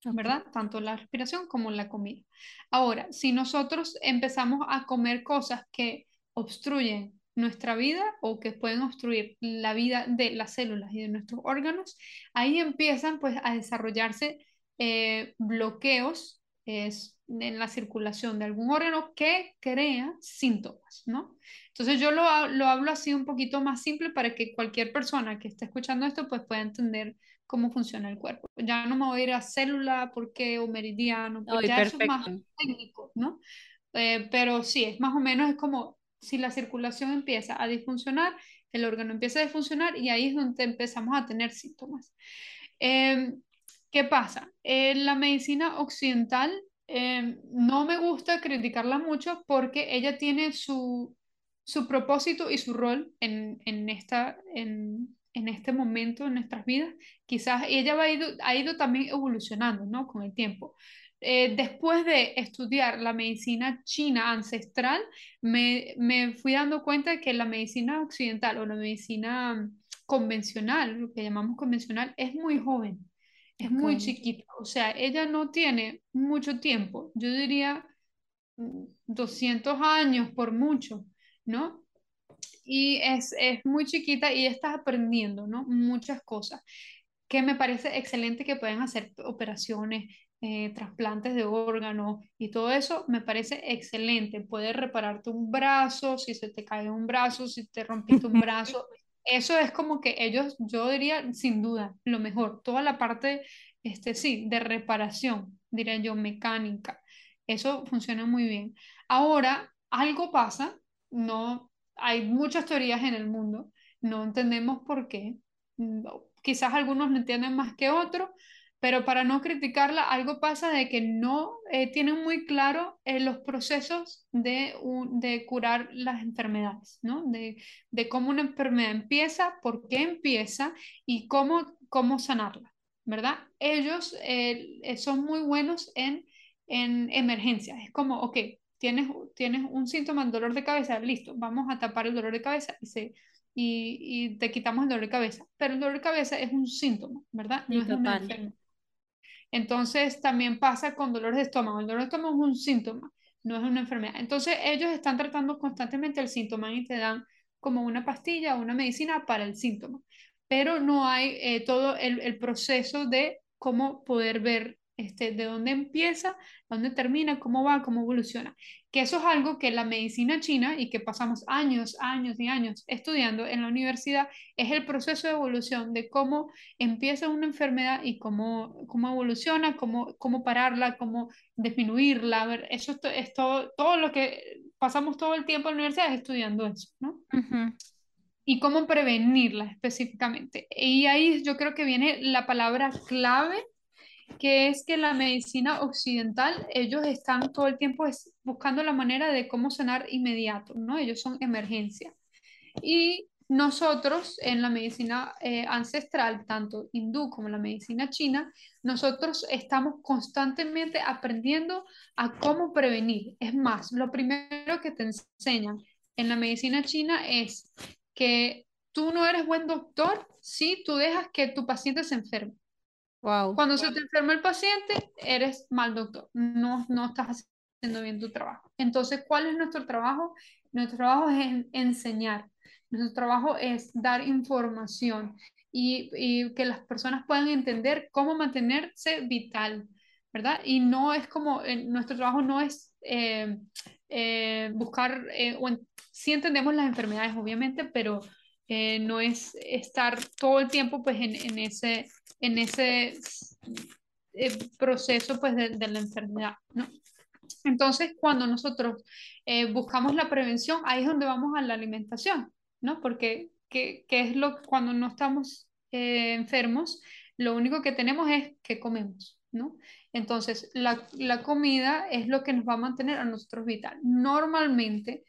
¿verdad? Tanto la respiración como la comida. Ahora, si nosotros empezamos a comer cosas que obstruyen nuestra vida o que pueden obstruir la vida de las células y de nuestros órganos, ahí empiezan pues a desarrollarse eh, bloqueos es, en la circulación de algún órgano que crea síntomas, ¿no? Entonces yo lo, lo hablo así un poquito más simple para que cualquier persona que esté escuchando esto pues pueda entender cómo funciona el cuerpo. Ya no me voy a ir a célula, porque o meridiano, porque ya eso es más técnico, ¿no? Eh, pero sí, es más o menos es como si la circulación empieza a disfuncionar, el órgano empieza a disfuncionar y ahí es donde empezamos a tener síntomas. Em, ¿Qué pasa? En la medicina occidental em, no me gusta criticarla mucho porque ella tiene su, su propósito y su rol en, en esta, en, en, este momento en nuestras vidas. Quizás ella va ido, ha ido también evolucionando ¿no? con el tiempo. Eh, después de estudiar la medicina china ancestral, me, me, fui dando cuenta de que la medicina occidental o la medicina convencional, lo que llamamos convencional, es muy joven, es muy chiquita. O sea, ella no tiene mucho tiempo, yo diría 200 mm, años por mucho, ¿no? Y es, es muy chiquita y está aprendiendo, ¿no? Muchas cosas que me parece excelente que puedan hacer operaciones eh, trasplantes de órganos y todo eso me parece excelente. Puedes repararte un brazo, si se te cae un brazo, si te rompiste un brazo. Eso es como que ellos, yo diría, sin duda, lo mejor. Toda la parte, este, sí, de reparación, diría yo, mecánica. Eso funciona muy bien. Ahora, algo pasa, no, hay muchas teorías en el mundo, no entendemos por qué. Quizás algunos no entienden más que otros, pero para no criticarla, algo pasa de que no eh, tienen muy claro eh, los procesos de, de curar las enfermedades, ¿no? De, de, cómo una enfermedad empieza, por qué empieza y cómo, cómo sanarla, ¿verdad? Ellos eh, son muy buenos en, en emergencias. Es como, ok, tienes, tienes un síntoma, de dolor de cabeza, listo, vamos a tapar el dolor de cabeza y se y, y, te quitamos el dolor de cabeza. Pero el dolor de cabeza es un síntoma, ¿verdad? No es una enfermedad. Entonces también pasa con dolores de estómago. El dolor de estómago es un síntoma, no es una enfermedad. Entonces ellos están tratando constantemente el síntoma y te dan como una pastilla o una medicina para el síntoma, pero no hay eh, todo el, el proceso de cómo poder ver este, de dónde empieza, dónde termina, cómo va, cómo evoluciona. Que eso es algo que la medicina china y que pasamos años, años y años estudiando en la universidad, es el proceso de evolución de cómo empieza una enfermedad y cómo, cómo evoluciona, cómo, cómo pararla, cómo disminuirla. ver, eso es todo, todo lo que pasamos todo el tiempo en la universidad estudiando eso, ¿no? y cómo prevenirla específicamente. Y ahí yo creo que viene la palabra clave que es que la medicina occidental, ellos están todo el tiempo buscando la manera de cómo sanar inmediato, ¿no? Ellos son emergencia. Y nosotros en la medicina eh, ancestral, tanto hindú como la medicina china, nosotros estamos constantemente aprendiendo a cómo prevenir. Es más, lo primero que te enseñan en la medicina china es que tú no eres buen doctor si tú dejas que tu paciente se enferme. Cuando se te enferma el paciente, eres mal doctor, no, no estás haciendo bien tu trabajo. Entonces, ¿cuál es nuestro trabajo? Nuestro trabajo es enseñar, nuestro trabajo es dar información y, y, que las personas puedan entender cómo mantenerse vital, ¿verdad? Y no es como, eh, nuestro trabajo no es eh, eh, buscar, o sí entendemos las enfermedades, obviamente, pero no es estar todo el tiempo pues en, en ese en ese eh, proceso pues, de, la enfermedad, ¿no? Entonces, cuando nosotros eh, buscamos la prevención, ahí es donde vamos a la alimentación, ¿no? Porque, ¿qué, es lo cuando no estamos eh, enfermos? Lo único que tenemos es que comemos, ¿no? Entonces, la, la, comida es lo que nos va a mantener a nosotros vital. Normalmente,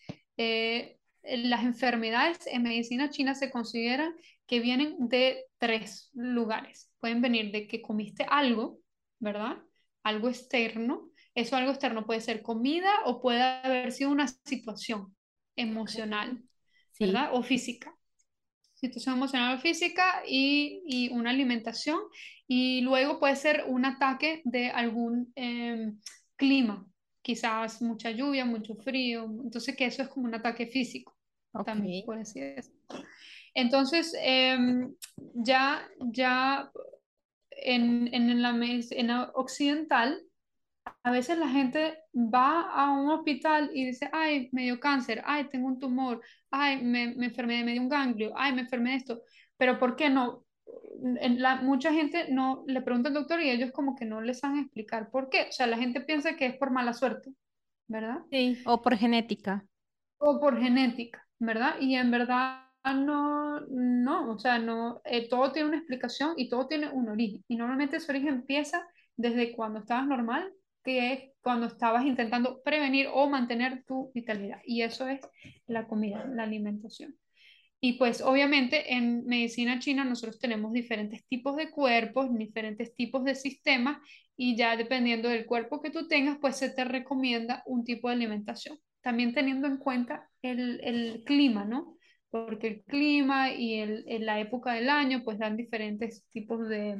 las enfermedades en medicina china se consideran que vienen de tres lugares. Pueden venir de que comiste algo, ¿verdad? Algo externo. Eso algo externo puede ser comida o puede haber sido una situación emocional, ¿verdad? O física. Situación emocional o física y, y, una alimentación. Y luego puede ser un ataque de algún em, clima, quizás mucha lluvia, mucho frío. Entonces, que eso es como un ataque físico. También puede ser eso. Entonces, em, ya, ya en, en, la, en occidental, a veces la gente va a un hospital y dice, ay, me dio cáncer, ay, tengo un tumor, ay, me, me enfermé, me dio un ganglio, ay, me enfermé de esto. Pero ¿por qué no? En la, mucha gente no le pregunta al doctor y ellos como que no les saben explicar por qué. O sea, la gente piensa que es por mala suerte, ¿verdad? Sí, o por genética. O por genética, ¿verdad? Y en verdad no, no, o sea, no, eh, todo tiene una explicación y todo tiene un origen. Y normalmente ese origen empieza desde cuando estabas normal, que es cuando estabas intentando prevenir o mantener tu vitalidad. Y eso es la comida, la alimentación. Y pues obviamente en medicina china nosotros tenemos diferentes tipos de cuerpos, diferentes tipos de sistemas y ya dependiendo del cuerpo que tú tengas, pues se te recomienda un tipo de alimentación. También teniendo en cuenta el, el clima, ¿no? porque el clima y el, la época del año pues dan diferentes tipos de,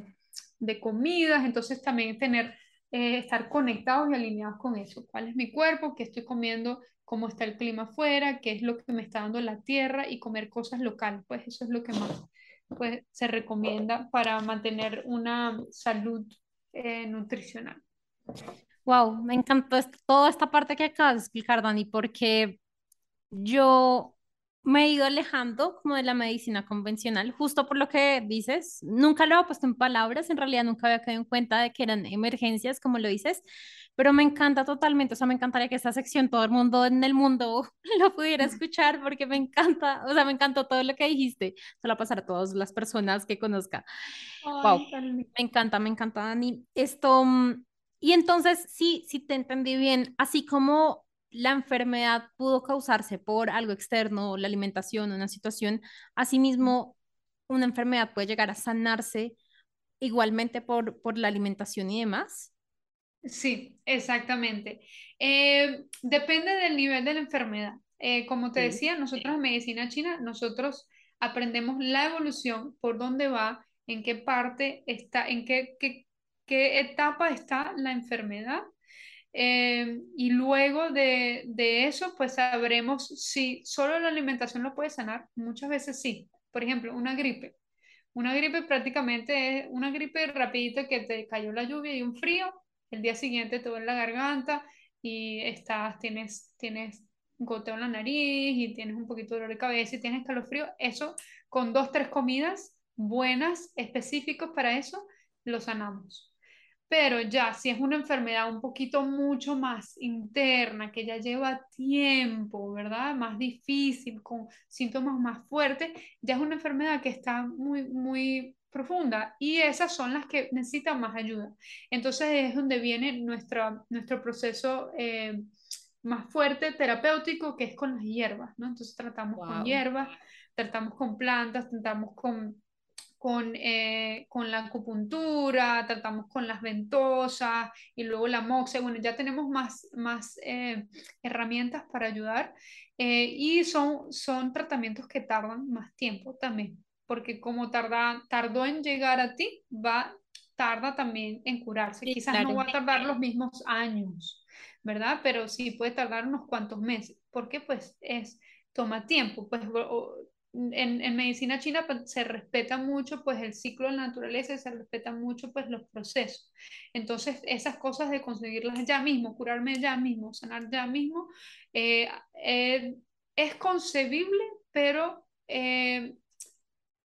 de comidas, entonces también tener, eh, estar conectados y alineados con eso, cuál es mi cuerpo, qué estoy comiendo, cómo está el clima afuera, qué es lo que me está dando la tierra y comer cosas locales, pues eso es lo que más pues, se recomienda para mantener una salud eh, nutricional. Wow, me encantó toda esta parte que acabas de explicar, Dani, porque yo me he ido alejando como de la medicina convencional, justo por lo que dices. Nunca lo he puesto en palabras, en realidad nunca había caído en cuenta de que eran emergencias, como lo dices, pero me encanta totalmente, o sea, me encantaría que esta sección todo el mundo en el mundo lo pudiera escuchar porque me encanta, o sea, me encantó todo lo que dijiste, solo pasar a todas las personas que conozca. Wow, me encanta, me encanta, Dani. Esto, mm, y entonces, sí, sí te entendí bien, así como la enfermedad pudo causarse por algo externo, la alimentación, una situación, asimismo, una enfermedad puede llegar a sanarse igualmente por, por la alimentación y demás. Sí, exactamente. Eh, depende del nivel de la enfermedad. Eh, como te decía, nosotros en medicina china, nosotros aprendemos la evolución, por dónde va, en qué parte está, en qué, qué, qué etapa está la enfermedad eh, y luego de, de, eso, pues sabremos si solo la alimentación lo puede sanar. Muchas veces sí. Por ejemplo, una gripe. Una gripe prácticamente es una gripe rapidita que te cayó la lluvia y un frío. El día siguiente te duele la garganta y estás, tienes, tienes goteo en la nariz y tienes un poquito de dolor de cabeza y tienes escalofrío. Eso con dos, tres comidas buenas, específicos para eso, lo sanamos. Pero ya, si es una enfermedad un poquito mucho más interna, que ya lleva tiempo, ¿verdad? Más difícil, con síntomas más fuertes, ya es una enfermedad que está muy, muy profunda y esas son las que necesitan más ayuda. Entonces es donde viene nuestra, nuestro proceso eh, más fuerte terapéutico, que es con las hierbas, ¿no? Entonces tratamos con hierbas, tratamos con plantas, tratamos con con, eh, con la acupuntura, tratamos con las ventosas y luego la moxa. Bueno, ya tenemos más, más eh, herramientas para ayudar eh, y son, son tratamientos que tardan más tiempo también, porque como tarda, tardó en llegar a ti, va, tarda también en curarse. Quizás no va a tardar los mismos años, ¿verdad? Pero sí puede tardar unos cuantos meses, porque pues es, toma tiempo, pues en, medicina china pues, se respeta mucho pues el ciclo de la naturaleza y se respeta mucho pues los procesos. Entonces esas cosas de conseguirlas ya mismo, curarme ya mismo, sanar ya mismo, eh, eh, es concebible, pero eh,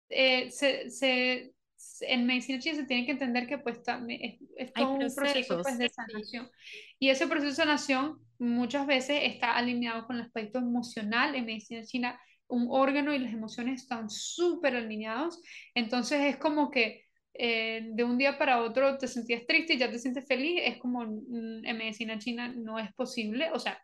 se, en medicina china se tiene que entender que pues es, es todo un proceso pues, de sanación. Y ese proceso de sanación muchas veces está alineado con el aspecto emocional. En medicina china un órgano y las emociones están súper alineados, entonces es como que eh, de un día para otro te sentías triste y ya te sientes feliz, es como mm, en medicina china no es posible, o sea,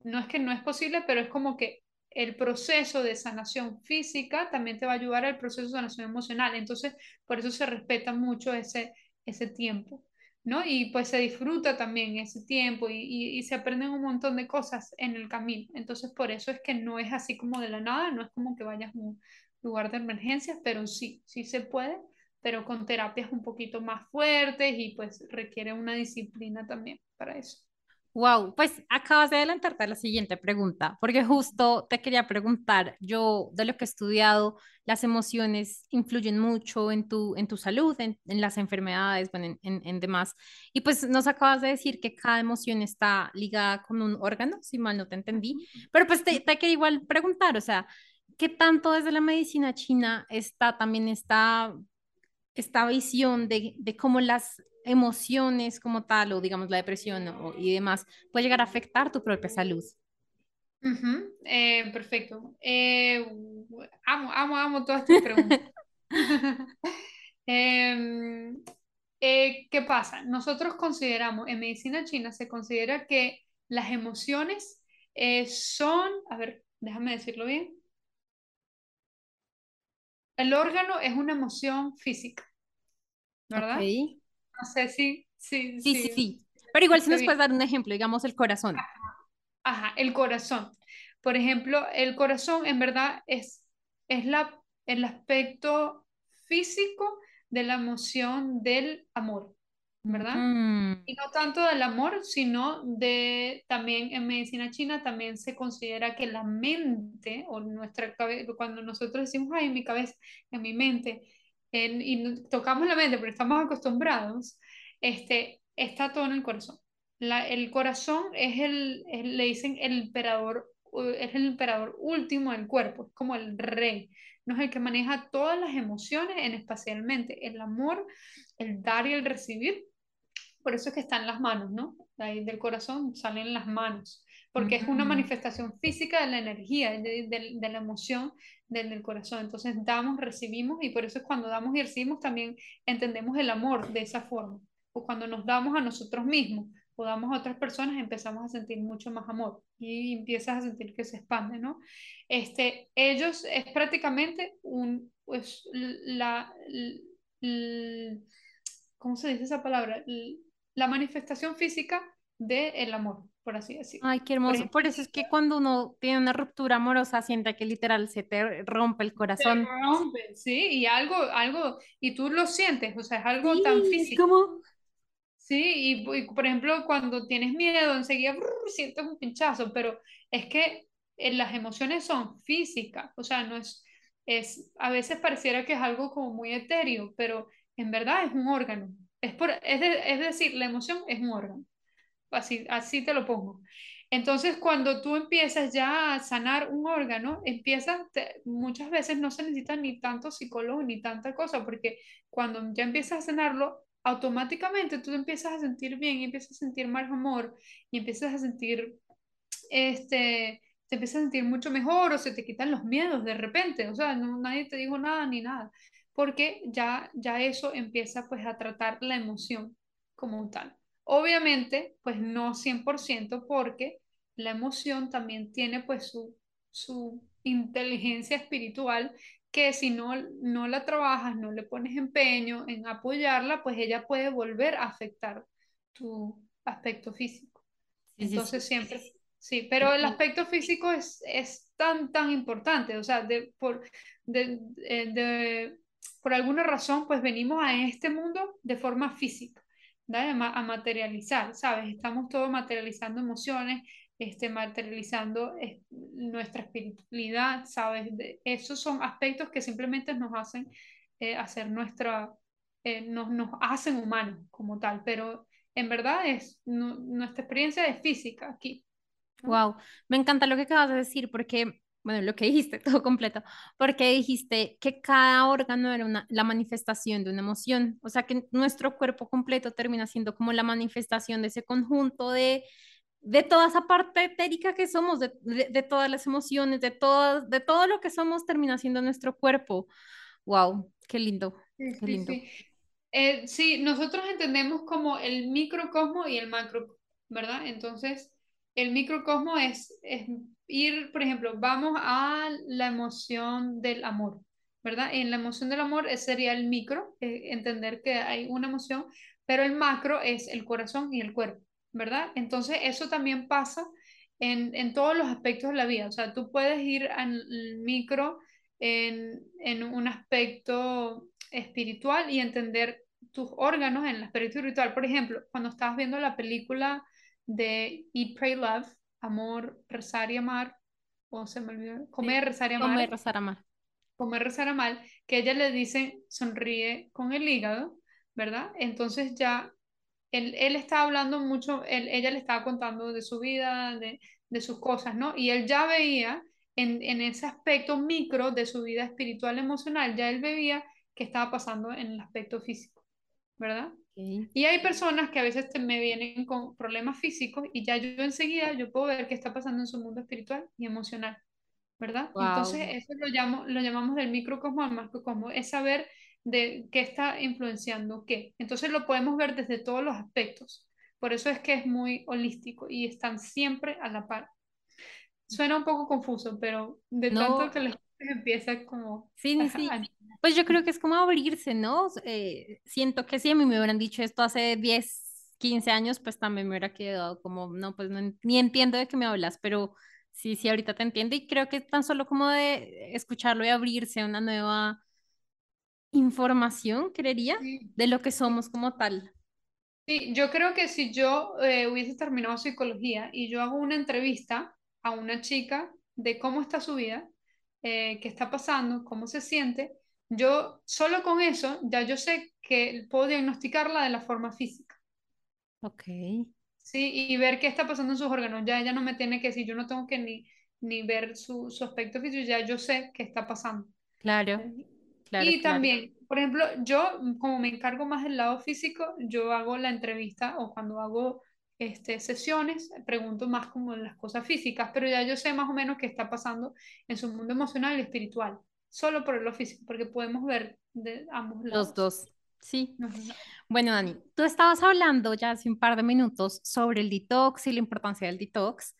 no es que no es posible, pero es como que el proceso de sanación física también te va a ayudar al proceso de sanación emocional, entonces por eso se respeta mucho ese, ese tiempo. ¿No? Y pues se disfruta también ese tiempo y, se aprenden un montón de cosas en el camino. Entonces, por eso es que no es así como de la nada, no es como que vayas a un lugar de emergencias, pero sí, sí se puede, pero con terapias un poquito más fuertes y pues requiere una disciplina también para eso. Wow, pues acabas de adelantarte a la siguiente pregunta, porque justo te quería preguntar, yo de lo que he estudiado, las emociones influyen mucho en tu, en tu salud, en, en las enfermedades, bueno, en, en, demás. Y pues nos acabas de decir que cada emoción está ligada con un órgano, si mal no te entendí, pero pues te, te quería igual preguntar, o sea, ¿qué tanto desde la medicina china está también esta, esta visión de, de cómo las emociones como tal, o digamos la depresión y demás, puede llegar a afectar tu propia salud. Eh, perfecto. Eh, amo, amo, amo todas estas preguntas. Em, eh, ¿Qué pasa? Nosotros consideramos, en medicina china se considera que las emociones son, a ver, déjame decirlo bien. El órgano es una emoción física, ¿verdad? No sé si, sí, sí, sí, sí. Pero igual si nos puedes dar un ejemplo, digamos el corazón. Ajá, el corazón. Por ejemplo, el corazón en verdad es, es la, el aspecto físico de la emoción del amor, ¿verdad? Mm. Y no tanto del amor, sino de también en medicina china también se considera que la mente o nuestra cabeza, cuando nosotros decimos, ay, en mi cabeza, en mi mente, y tocamos la mente, pero estamos acostumbrados, este, está todo en el corazón. La, el corazón es el, le dicen el emperador es el emperador último del cuerpo, es como el rey, no es el que maneja todas las emociones en espacialmente, el amor, el dar y el recibir. Por eso es que está en las manos, ¿no? De ahí del corazón salen las manos, porque es una manifestación física de la energía, de, de la emoción del, corazón. Entonces damos, recibimos y por eso es cuando damos y recibimos también entendemos el amor de esa forma. O cuando nos damos a nosotros mismos o damos a otras personas empezamos a sentir mucho más amor y empiezas a sentir que se expande, ¿no? Este, ellos es prácticamente un, pues, la, ¿cómo se dice esa palabra? La manifestación física del amor por así decirlo. Ay, qué hermoso. Por, eso es que cuando uno tiene una ruptura amorosa, siente que literal se te rompe el corazón. Se rompe, sí, y algo, algo, y tú lo sientes, o sea, es algo tan físico. ¿cómo? Sí, y, por ejemplo, cuando tienes miedo, enseguida sientes un pinchazo, pero es que eh, las emociones son físicas, o sea, no es, es, a veces pareciera que es algo como muy etéreo, pero en verdad es un órgano. Es, por, es, es decir, la emoción es un órgano. Así, así te lo pongo. Entonces, cuando tú empiezas ya a sanar un órgano, empiezas, muchas veces no se necesita ni tanto psicólogo ni tanta cosa, porque cuando ya empiezas a sanarlo, automáticamente tú te empiezas a sentir bien y empiezas a sentir más amor y empiezas a sentir, este, te empiezas a sentir mucho mejor o se te quitan los miedos de repente, o sea, no, nadie te dijo nada ni nada, porque ya, ya eso empieza pues a tratar la emoción como tal. Obviamente, pues no 100% porque la emoción también tiene pues su, su inteligencia espiritual que si no, no la trabajas, no le pones empeño en apoyarla, pues ella puede volver a afectar tu aspecto físico. Entonces siempre, sí, pero el aspecto físico es, es tan, tan importante, o sea, de, por, de, eh, de, por alguna razón, pues venimos a este mundo de forma física a materializar, ¿sabes? Estamos todos materializando emociones, este, materializando eh, nuestra espiritualidad, ¿sabes? De, esos son aspectos que simplemente nos hacen eh, hacer nuestra, eh, nos, nos hacen humanos como tal, pero en verdad es nuestra experiencia es física aquí. Wow, me encanta lo que acabas de decir porque bueno, lo que dijiste, todo completo, porque dijiste que cada órgano era una, la manifestación de una emoción, o sea que nuestro cuerpo completo termina siendo como la manifestación de ese conjunto de, de toda esa parte etérica que somos, de, de, todas las emociones, de todo, de todo lo que somos, termina siendo nuestro cuerpo. ¡Wow! ¡Qué lindo! ¡Qué lindo! Sí, eh, sí, nosotros entendemos como el microcosmo y el macro, ¿verdad? Entonces, el microcosmo es, es ir, por ejemplo, vamos a la emoción del amor, ¿verdad? En la emoción del amor sería el micro, eh, entender que hay una emoción, pero el macro es el corazón y el cuerpo, ¿verdad? Entonces eso también pasa en, en todos los aspectos de la vida, o sea, tú puedes ir al micro en, en un aspecto espiritual y entender tus órganos en el aspecto espiritual. Por ejemplo, cuando estabas viendo la película de Eat, Pray, Love, Amor, Rezar y Amar, o se me olvidó, Comer, Rezar y Amar. Comer, Rezar, Amar. Comer, Rezar, Amar, que ella le dice, sonríe con el hígado, ¿verdad? Entonces ya él, él está hablando mucho, él, ella le estaba contando de su vida, de, de sus cosas, ¿no? Y él ya veía en, en, ese aspecto micro de su vida espiritual, emocional, ya él veía que estaba pasando en el aspecto físico, ¿verdad? Y hay personas que a veces me vienen con problemas físicos y ya yo enseguida yo puedo ver qué está pasando en su mundo espiritual y emocional, ¿verdad? Entonces eso lo, llamo, lo llamamos del microcosmo al macrocosmo, es saber de qué está influenciando qué. Entonces lo podemos ver desde todos los aspectos. Por eso es que es muy holístico y están siempre a la par. Suena un poco confuso, pero de tanto que les empieza como... Sí, sí. Pues yo creo que es como abrirse, ¿no? Eh, siento que si a mí me hubieran dicho esto hace 10, 15 años, pues también me hubiera quedado como, no, pues no, ni entiendo de qué me hablas, pero sí, sí, ahorita te entiendo y creo que tan solo como de escucharlo y abrirse a una nueva información, creería, de lo que somos como tal. Sí, yo creo que si yo eh, hubiese terminado psicología y yo hago una entrevista a una chica de cómo está su vida, eh, qué está pasando, cómo se siente, yo solo con eso ya yo sé que puedo diagnosticarla de la forma física. Ok. Sí, y ver qué está pasando en sus órganos. Ya ella no me tiene que decir, yo no tengo que ni, ni ver su, su aspecto físico, ya yo sé qué está pasando. Claro, claro, Y claro. también, por ejemplo, yo como me encargo más del lado físico, yo hago la entrevista o cuando hago este, sesiones, pregunto más como las cosas físicas, pero ya yo sé más o menos qué está pasando en su mundo emocional y espiritual, solo por lo físico, porque podemos ver de ambos Los lados. dos. Sí. Los dos lados. Bueno, Dani, tú estabas hablando ya hace un par de minutos sobre el detox y la importancia del detox.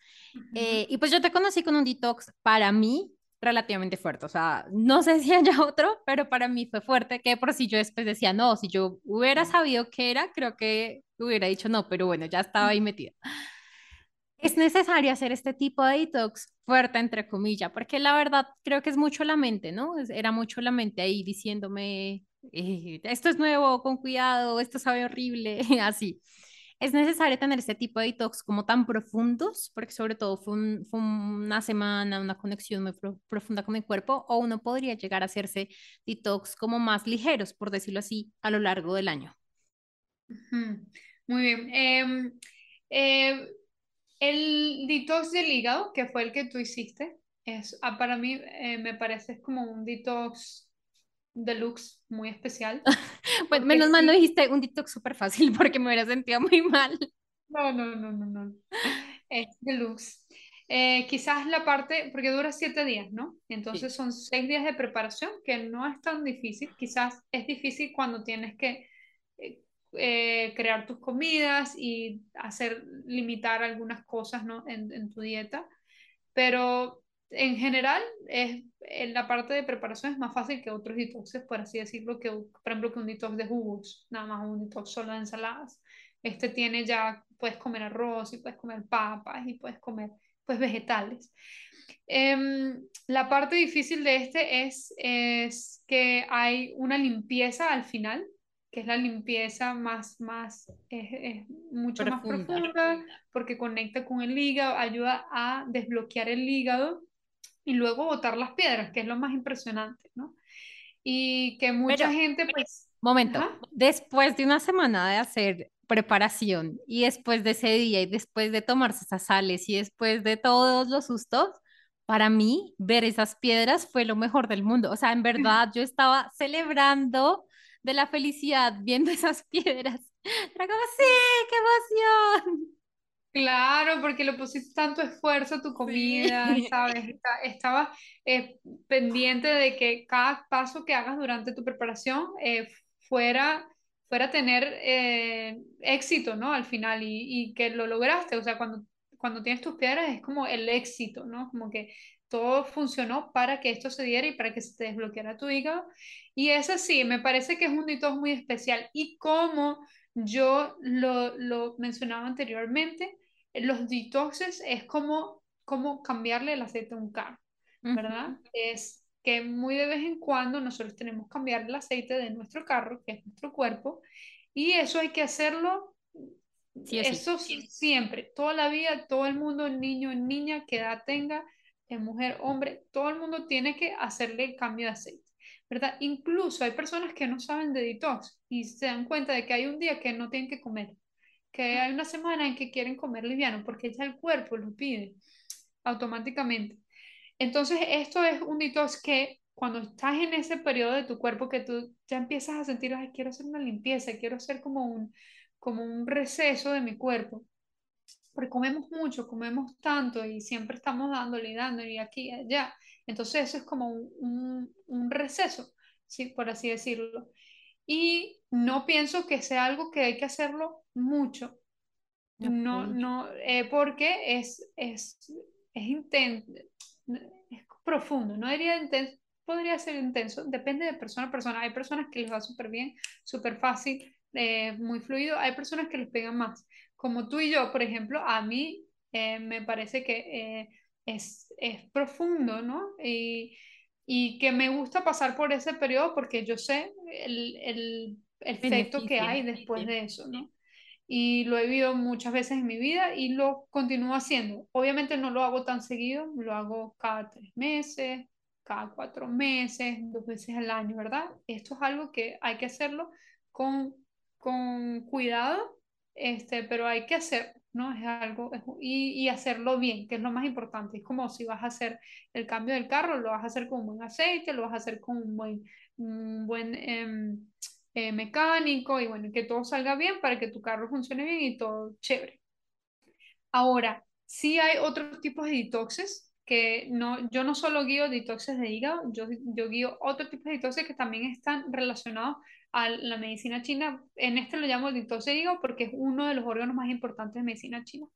Eh, y pues yo te conocí con un detox para mí relativamente fuerte. O sea, no sé si haya otro, pero para mí fue fuerte, que por si yo después decía, no, si yo hubiera sabido qué era, creo que hubiera dicho no, pero bueno, ya estaba ahí metida. Es necesario hacer este tipo de detox fuerte, entre comillas, porque la verdad creo que es mucho la mente, ¿no? Era mucho la mente ahí diciéndome, eh, esto es nuevo, con cuidado, esto sabe horrible, así. Es necesario tener este tipo de detox como tan profundos, porque sobre todo fue, un- fue una semana, una conexión muy pro- profunda con mi cuerpo, o uno podría llegar a hacerse detox como más ligeros, por decirlo así, a lo largo del año. Muy bien. Em, eh, el detox del hígado, que fue el que tú hiciste, es, ah, para mí eh, me parece como un detox deluxe muy especial, Bueno, menos mal no sí, dijiste un detox súper fácil porque me hubiera sentido muy mal. no, no, no, no, no, es deluxe. Eh, quizás la parte, porque dura siete días, ¿no? Sí. Entonces son seis días de preparación, que no es tan difícil. Quizás es difícil cuando tienes que eh, eh, crear tus comidas y hacer, limitar algunas cosas, ¿no? En, en tu dieta. Pero en general, es, en la parte de preparación es más fácil que otros detoxes, por así decirlo, que por ejemplo que un detox de jugos, nada más un detox solo de ensaladas. Este tiene ya, puedes comer arroz y puedes comer papas y puedes comer pues vegetales. Em, la parte difícil de este es, es que hay una limpieza al final, que es la limpieza más, más, es, es mucho más Profunda. profunda porque conecta con el hígado, ayuda a desbloquear el hígado y luego botar las piedras, que es lo más impresionante, ¿no? Y que mucha Pero, gente, pues, momento, ajá, después de una semana de hacer preparación y después de ese día y después de tomarse esas sales y después de todos los sustos, para mí ver esas piedras fue lo mejor del mundo. O sea, en verdad yo estaba celebrando de la felicidad viendo esas piedras. Era como, sí, qué emoción. Claro, porque le pusiste tanto esfuerzo a tu comida, Sí. ¿sabes? Esta- Estaba eh, pendiente de que cada paso que hagas durante tu preparación eh, fuera, fuera a tener eh, éxito, ¿no? Al final y, y que lo lograste. O sea, cuando, cuando tienes tus piedras es como el éxito, ¿no? Como que todo funcionó para que esto se diera y para que se te desbloqueara tu hígado. Y eso sí, me parece que es un detox muy especial. Y como yo lo, lo mencionaba anteriormente, los detoxes es como, como cambiarle el aceite a un carro, ¿verdad? Es que muy de vez en cuando nosotros tenemos que cambiar el aceite de nuestro carro, que es nuestro cuerpo, y eso hay que hacerlo, Sí eso sí, siempre, toda la vida, todo el mundo, niño, niña, que edad tenga, eh, mujer, hombre, todo el mundo tiene que hacerle el cambio de aceite. ¿verdad? Incluso hay personas que no saben de detox y se dan cuenta de que hay un día que no tienen que comer que hay una semana en que quieren comer liviano porque ya el cuerpo lo pide automáticamente. Entonces, esto es un detox que cuando estás en ese periodo de tu cuerpo que tú ya empiezas a sentir, ay, quiero hacer una limpieza, quiero hacer como un, como un receso de mi cuerpo, porque comemos mucho, comemos tanto y siempre estamos dándole y dándole y aquí y allá. Entonces, eso es como un, un, un receso, ¿sí? por así decirlo. Y no pienso que sea algo que hay que hacerlo mucho, no, no, eh, porque es, es, es intenso, es profundo, no diría intenso, podría ser intenso, depende de persona a persona. Hay personas que les va súper bien, súper fácil, eh, muy fluido, hay personas que les pegan más. Como tú y yo, por ejemplo, a mí eh, me parece que es, es profundo, ¿no? Y, y que me gusta pasar por ese periodo porque yo sé el, el efecto que hay después de eso, ¿no? y lo he vivido muchas veces en mi vida y lo continúo haciendo. Obviamente no lo hago tan seguido, lo hago cada tres meses, cada cuatro meses, dos veces al año, ¿verdad? Esto es algo que hay que hacerlo con, con cuidado, este, pero hay que hacer, ¿no? Es algo, y, y, hacerlo bien, que es lo más importante. Es como si vas a hacer el cambio del carro, lo vas a hacer con un buen aceite, lo vas a hacer con un buen, un buen em, eh, mecánico y bueno, que todo salga bien para que tu carro funcione bien y todo chévere. Ahora, sí hay otros tipos de detoxes que no, yo no solo guío detoxes de hígado, yo, yo guío otro tipo de detoxes que también están relacionados a la medicina china. En este lo llamo detox de hígado porque es uno de los órganos más importantes de medicina china.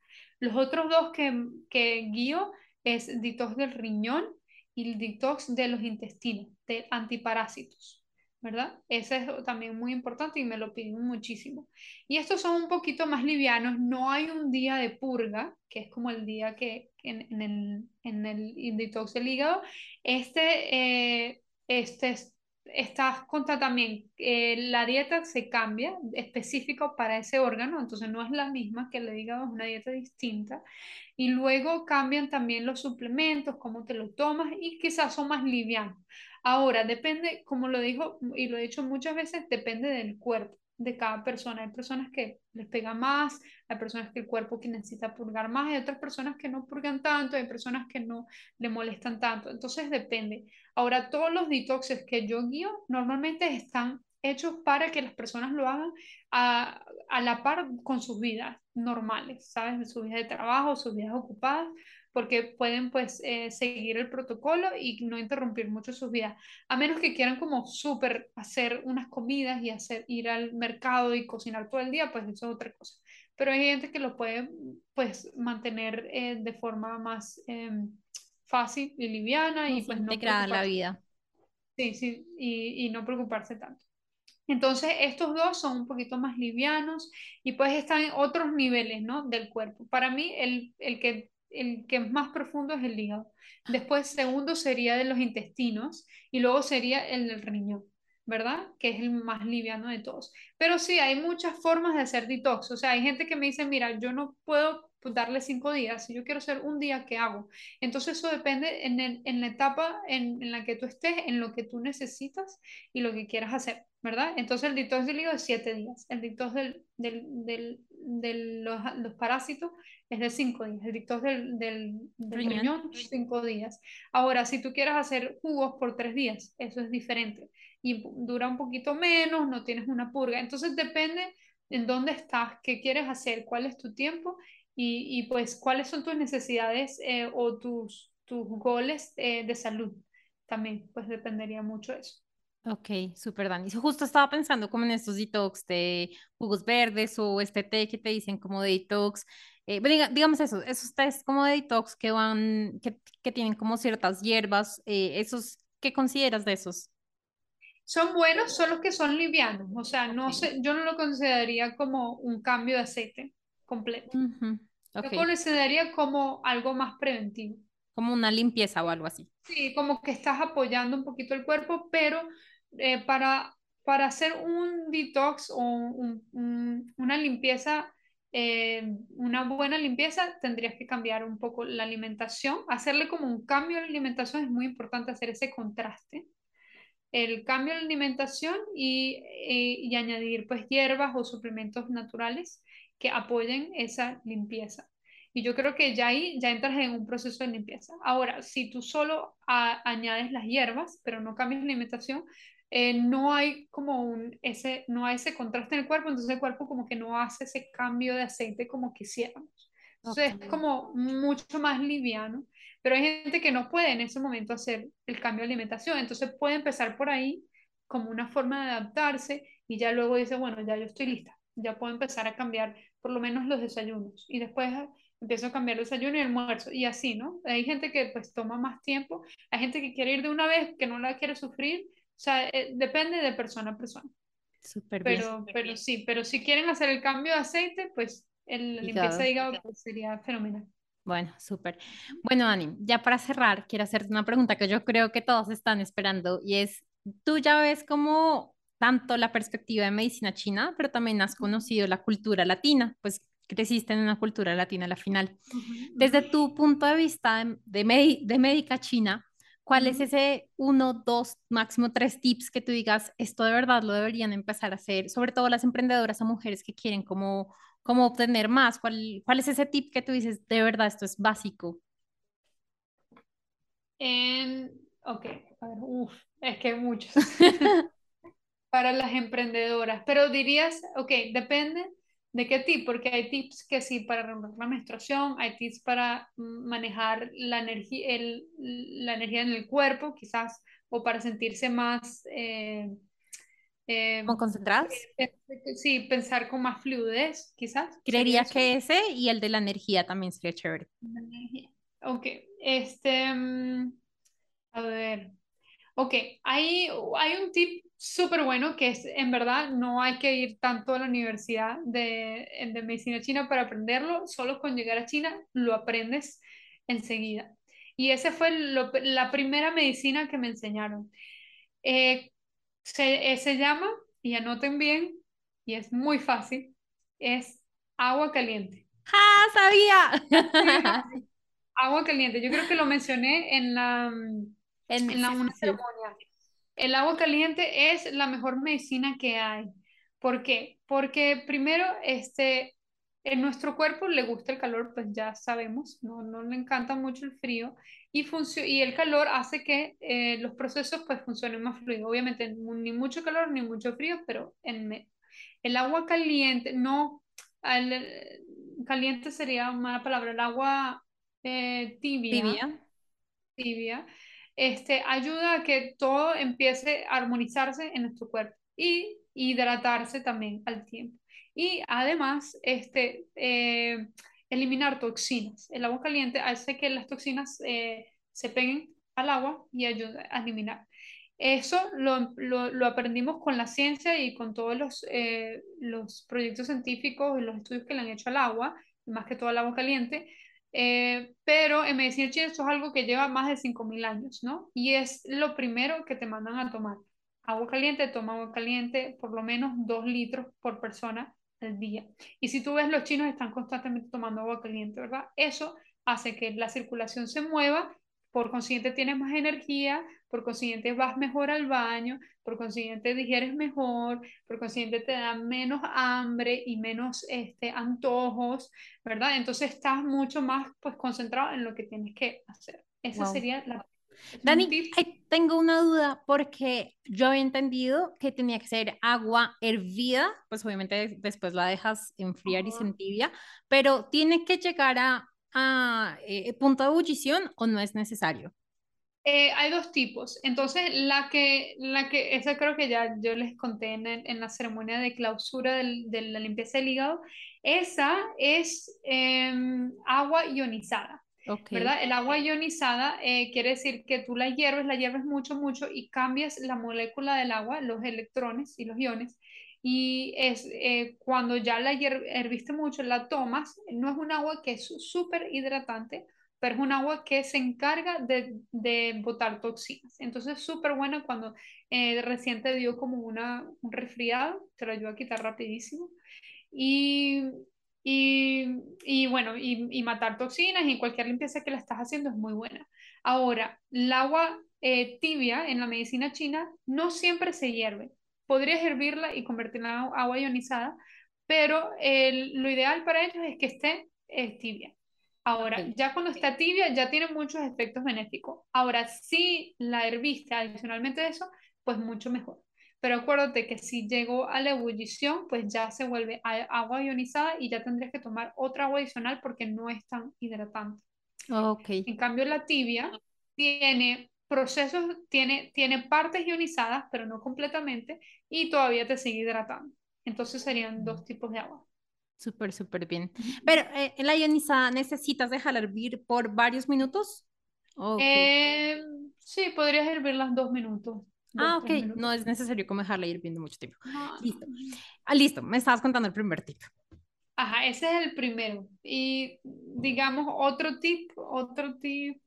Los otros dos que, que guío es detox del riñón y el detox de los intestinos, de antiparásitos. ¿verdad? Ese es también muy importante y me lo piden muchísimo. Y estos son un poquito más livianos, no hay un día de purga, que es como el día que, en, el, en el detox del hígado. Este, eh, este estás contra también, eh, la dieta se cambia específico para ese órgano, entonces no es la misma que hígado, es una dieta distinta. Y luego cambian también los suplementos, cómo te lo tomas y quizás son más livianos. Ahora, depende, como lo dijo y lo he dicho muchas veces, depende del cuerpo de cada persona. Hay personas que les pega más, hay personas que el cuerpo que necesita purgar más, hay otras personas que no purgan tanto, hay personas que no le molestan tanto. Entonces depende. Ahora, todos los detoxes que yo guío normalmente están hechos para que las personas lo hagan a, a la par con sus vidas normales, ¿sabes? Sus vidas de trabajo, sus vidas ocupadas, porque pueden pues eh, seguir el protocolo y no interrumpir mucho sus vidas, a menos que quieran como súper hacer unas comidas y hacer ir al mercado y cocinar todo el día, pues eso es otra cosa. Pero hay gente que lo puede pues mantener eh, de forma más em, fácil y liviana y pues no la vida. Sí, sí, y, y no preocuparse tanto. Entonces, estos dos son un poquito más livianos y pues están en otros niveles, ¿no? Del cuerpo. Para mí, el, el que el que es más profundo es el hígado. Después, segundo sería de los intestinos y luego sería el del riñón, ¿verdad? Que es el más liviano de todos. Pero sí, hay muchas formas de hacer detox. O sea, hay gente que me dice, mira, yo no puedo darle cinco días, si yo quiero hacer un día, ¿qué hago? Entonces eso depende en, en la etapa en, en, la que tú estés, en lo que tú necesitas y lo que quieras hacer, ¿verdad? Entonces el detox del hígado es siete días, el detox del, del, del, de los, los, parásitos es de cinco días, el detox del, del, del riñón, cinco días. Ahora, si tú quieres hacer jugos por tres días, eso es diferente y dura un poquito menos, no tienes una purga. Entonces depende en dónde estás, qué quieres hacer, cuál es tu tiempo y, y pues cuáles son tus necesidades eh, o tus, tus goles eh, de salud. También, pues dependería mucho eso. Ok, súper Dani. Justo estaba pensando como en estos detox de jugos verdes o este té que te dicen como de detox. Eh, digamos eso, esos tés como de detox que van, que, que tienen como ciertas hierbas, esos, ¿qué consideras de esos? Son buenos, solo que son livianos. O sea, no sé, yo no lo consideraría como un cambio de aceite completo. Yo consideraría como algo más preventivo. Como una limpieza o algo así. Sí, como que estás apoyando un poquito el cuerpo, pero eh, para, para hacer un detox o una limpieza, eh, una buena limpieza, tendrías que cambiar un poco la alimentación. Hacerle como un cambio de alimentación es muy importante hacer ese contraste. El cambio de alimentación y, eh, y añadir pues hierbas o suplementos naturales que apoyen esa limpieza. Y yo creo que ya ahí ya entras en un proceso de limpieza. Ahora, si tú solo añades las hierbas, pero no cambias la alimentación, eh, no hay como un, ese, no hay ese contraste en el cuerpo, entonces el cuerpo como que no hace ese cambio de aceite como quisiéramos. Entonces es como mucho más liviano, pero hay gente que no puede en ese momento hacer el cambio de alimentación, entonces puede empezar por ahí como una forma de adaptarse y ya luego dice, bueno, ya yo estoy lista, ya puedo empezar a cambiar por lo menos los desayunos y después empiezo a cambiar el desayuno y el almuerzo y así, ¿no? Hay gente que pues toma más tiempo, hay gente que quiere ir de una vez, que no la quiere sufrir, o sea, eh, depende de persona a persona. Súper pero, bien. Pero sí, pero si quieren hacer el cambio de aceite, pues el limpieza de hígado pues, sería fenomenal. Bueno, súper. Bueno, Dani, ya para cerrar, quiero hacerte una pregunta que yo creo que todos están esperando y es, tú ya ves como tanto la perspectiva de medicina china, pero también has conocido la cultura latina, pues creciste en una cultura latina a la final. Desde tu punto de vista de, de, médica china, ¿cuál es ese uno, dos, máximo tres tips que tú digas, esto de verdad lo deberían empezar a hacer, sobre todo las emprendedoras o mujeres que quieren como cómo obtener más? ¿Cuál, ¿Cuál es ese tip que tú dices, de verdad, esto es básico? En, ok, a ver, uf, es que muchos para las emprendedoras, pero dirías, ok, depende de qué tip, porque hay tips que sí para la menstruación, hay tips para manejar la energía, el, la energía en el cuerpo, quizás, o para sentirse más... Eh, eh, concentradas? sí, pensar con más fluidez, quizás. Creería que ese y el de la energía también sería chévere. Ok, este, mm, a ver, ok, hay, hay un tip súper bueno que es, en verdad, no hay que ir tanto a la universidad de, de medicina china para aprenderlo, solo con llegar a China lo aprendes enseguida. Y esa fue la primera medicina que me enseñaron. Eh, se, eh, se llama, y anoten bien, y es muy fácil, es agua caliente. ¡Ah, sabía! agua caliente. Yo creo que lo mencioné en la, en, la una ceremonia. El agua caliente es la mejor medicina que hay. ¿Por qué? Porque primero, este, en nuestro cuerpo le gusta el calor, pues ya sabemos, no, no le encanta mucho el frío y, y el calor hace que eh, los procesos pues funcionen más fluidos. Obviamente ni mucho calor ni mucho frío, pero en el agua caliente, no, caliente sería una mala palabra, el agua eh, tibia, tibia, tibia este, ayuda a que todo empiece a armonizarse en nuestro cuerpo y hidratarse también al tiempo. Y además, este, eh, eliminar toxinas. El agua caliente hace que las toxinas eh, se peguen al agua y ayuda a eliminar. Eso lo, lo, aprendimos con la ciencia y con todos los, eh, los proyectos científicos y los estudios que le han hecho al agua, más que todo al agua caliente. Pero en medicina china esto es algo que lleva más de 5.000 años, ¿no? Y es lo primero que te mandan a tomar. Agua caliente, toma agua caliente, por lo menos 2 litros por persona al día. Y si tú ves, los chinos están constantemente tomando agua caliente, ¿verdad? Eso hace que la circulación se mueva, por consiguiente tienes más energía, por consiguiente vas mejor al baño, por consiguiente digieres mejor, por consiguiente te da menos hambre y menos este, antojos, ¿verdad? Entonces estás mucho más pues concentrado en lo que tienes que hacer. Esa sería la Dani, tengo una duda porque yo había entendido que tenía que ser agua hervida, pues obviamente después la dejas enfriar y se entibia, pero ¿tiene que llegar a, a eh, punto de ebullición o no es necesario? Eh, hay dos tipos. Entonces, la que, la que, esa creo que ya yo les conté en, en la ceremonia de clausura del, de la limpieza del hígado, esa es em, agua ionizada. ¿verdad? El agua ionizada eh, quiere decir que tú la hierves, la hierves mucho, mucho y cambias la molécula del agua, los electrones y los iones. Y es eh, cuando ya la herviste mucho, la tomas, no es un agua que es súper hidratante, pero es un agua que se encarga de, botar toxinas. Entonces es súper buena cuando eh, recién te dio como una, un resfriado, te lo ayuda a quitar rapidísimo. Y y, bueno, y, y, matar toxinas y cualquier limpieza que la estás haciendo es muy buena. Ahora, el agua eh, tibia en la medicina china no siempre se hierve. Podrías hervirla y convertirla en agua ionizada, pero lo ideal para ellos es que esté tibia. Ahora, ya cuando está tibia, ya tiene muchos efectos benéficos. Ahora, si la herviste adicionalmente de eso, pues mucho mejor. Pero acuérdate que si llegó a la ebullición, pues ya se vuelve agua ionizada y ya tendrías que tomar otra agua adicional porque no es tan hidratante. Okay. En cambio, la tibia tiene procesos, tiene, tiene partes ionizadas, pero no completamente, y todavía te sigue hidratando. Entonces serían dos tipos de agua. Súper, súper bien. Pero eh, la ionizada, ¿necesitas dejarla hervir por varios minutos? Eh, sí, podrías hervirlas dos minutos ah, ok. No es necesario como dejarla hirviendo mucho tiempo. listo. Ah, listo. Me estabas contando el primer tip. Ajá, ese es el primero. Y digamos, otro tip, otro tip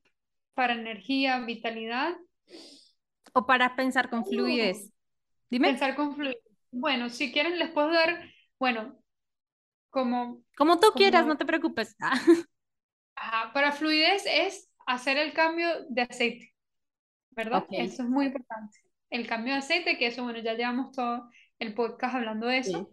para energía, vitalidad. O para pensar con fluidez. Dime. Pensar con fluidez. Bueno, si quieren les puedo dar, bueno, como... Como tú quieras, no te preocupes. Ajá, para fluidez es hacer el cambio de aceite, ¿verdad? Eso es muy importante el cambio de aceite, que eso, bueno, ya llevamos todo el podcast hablando de eso.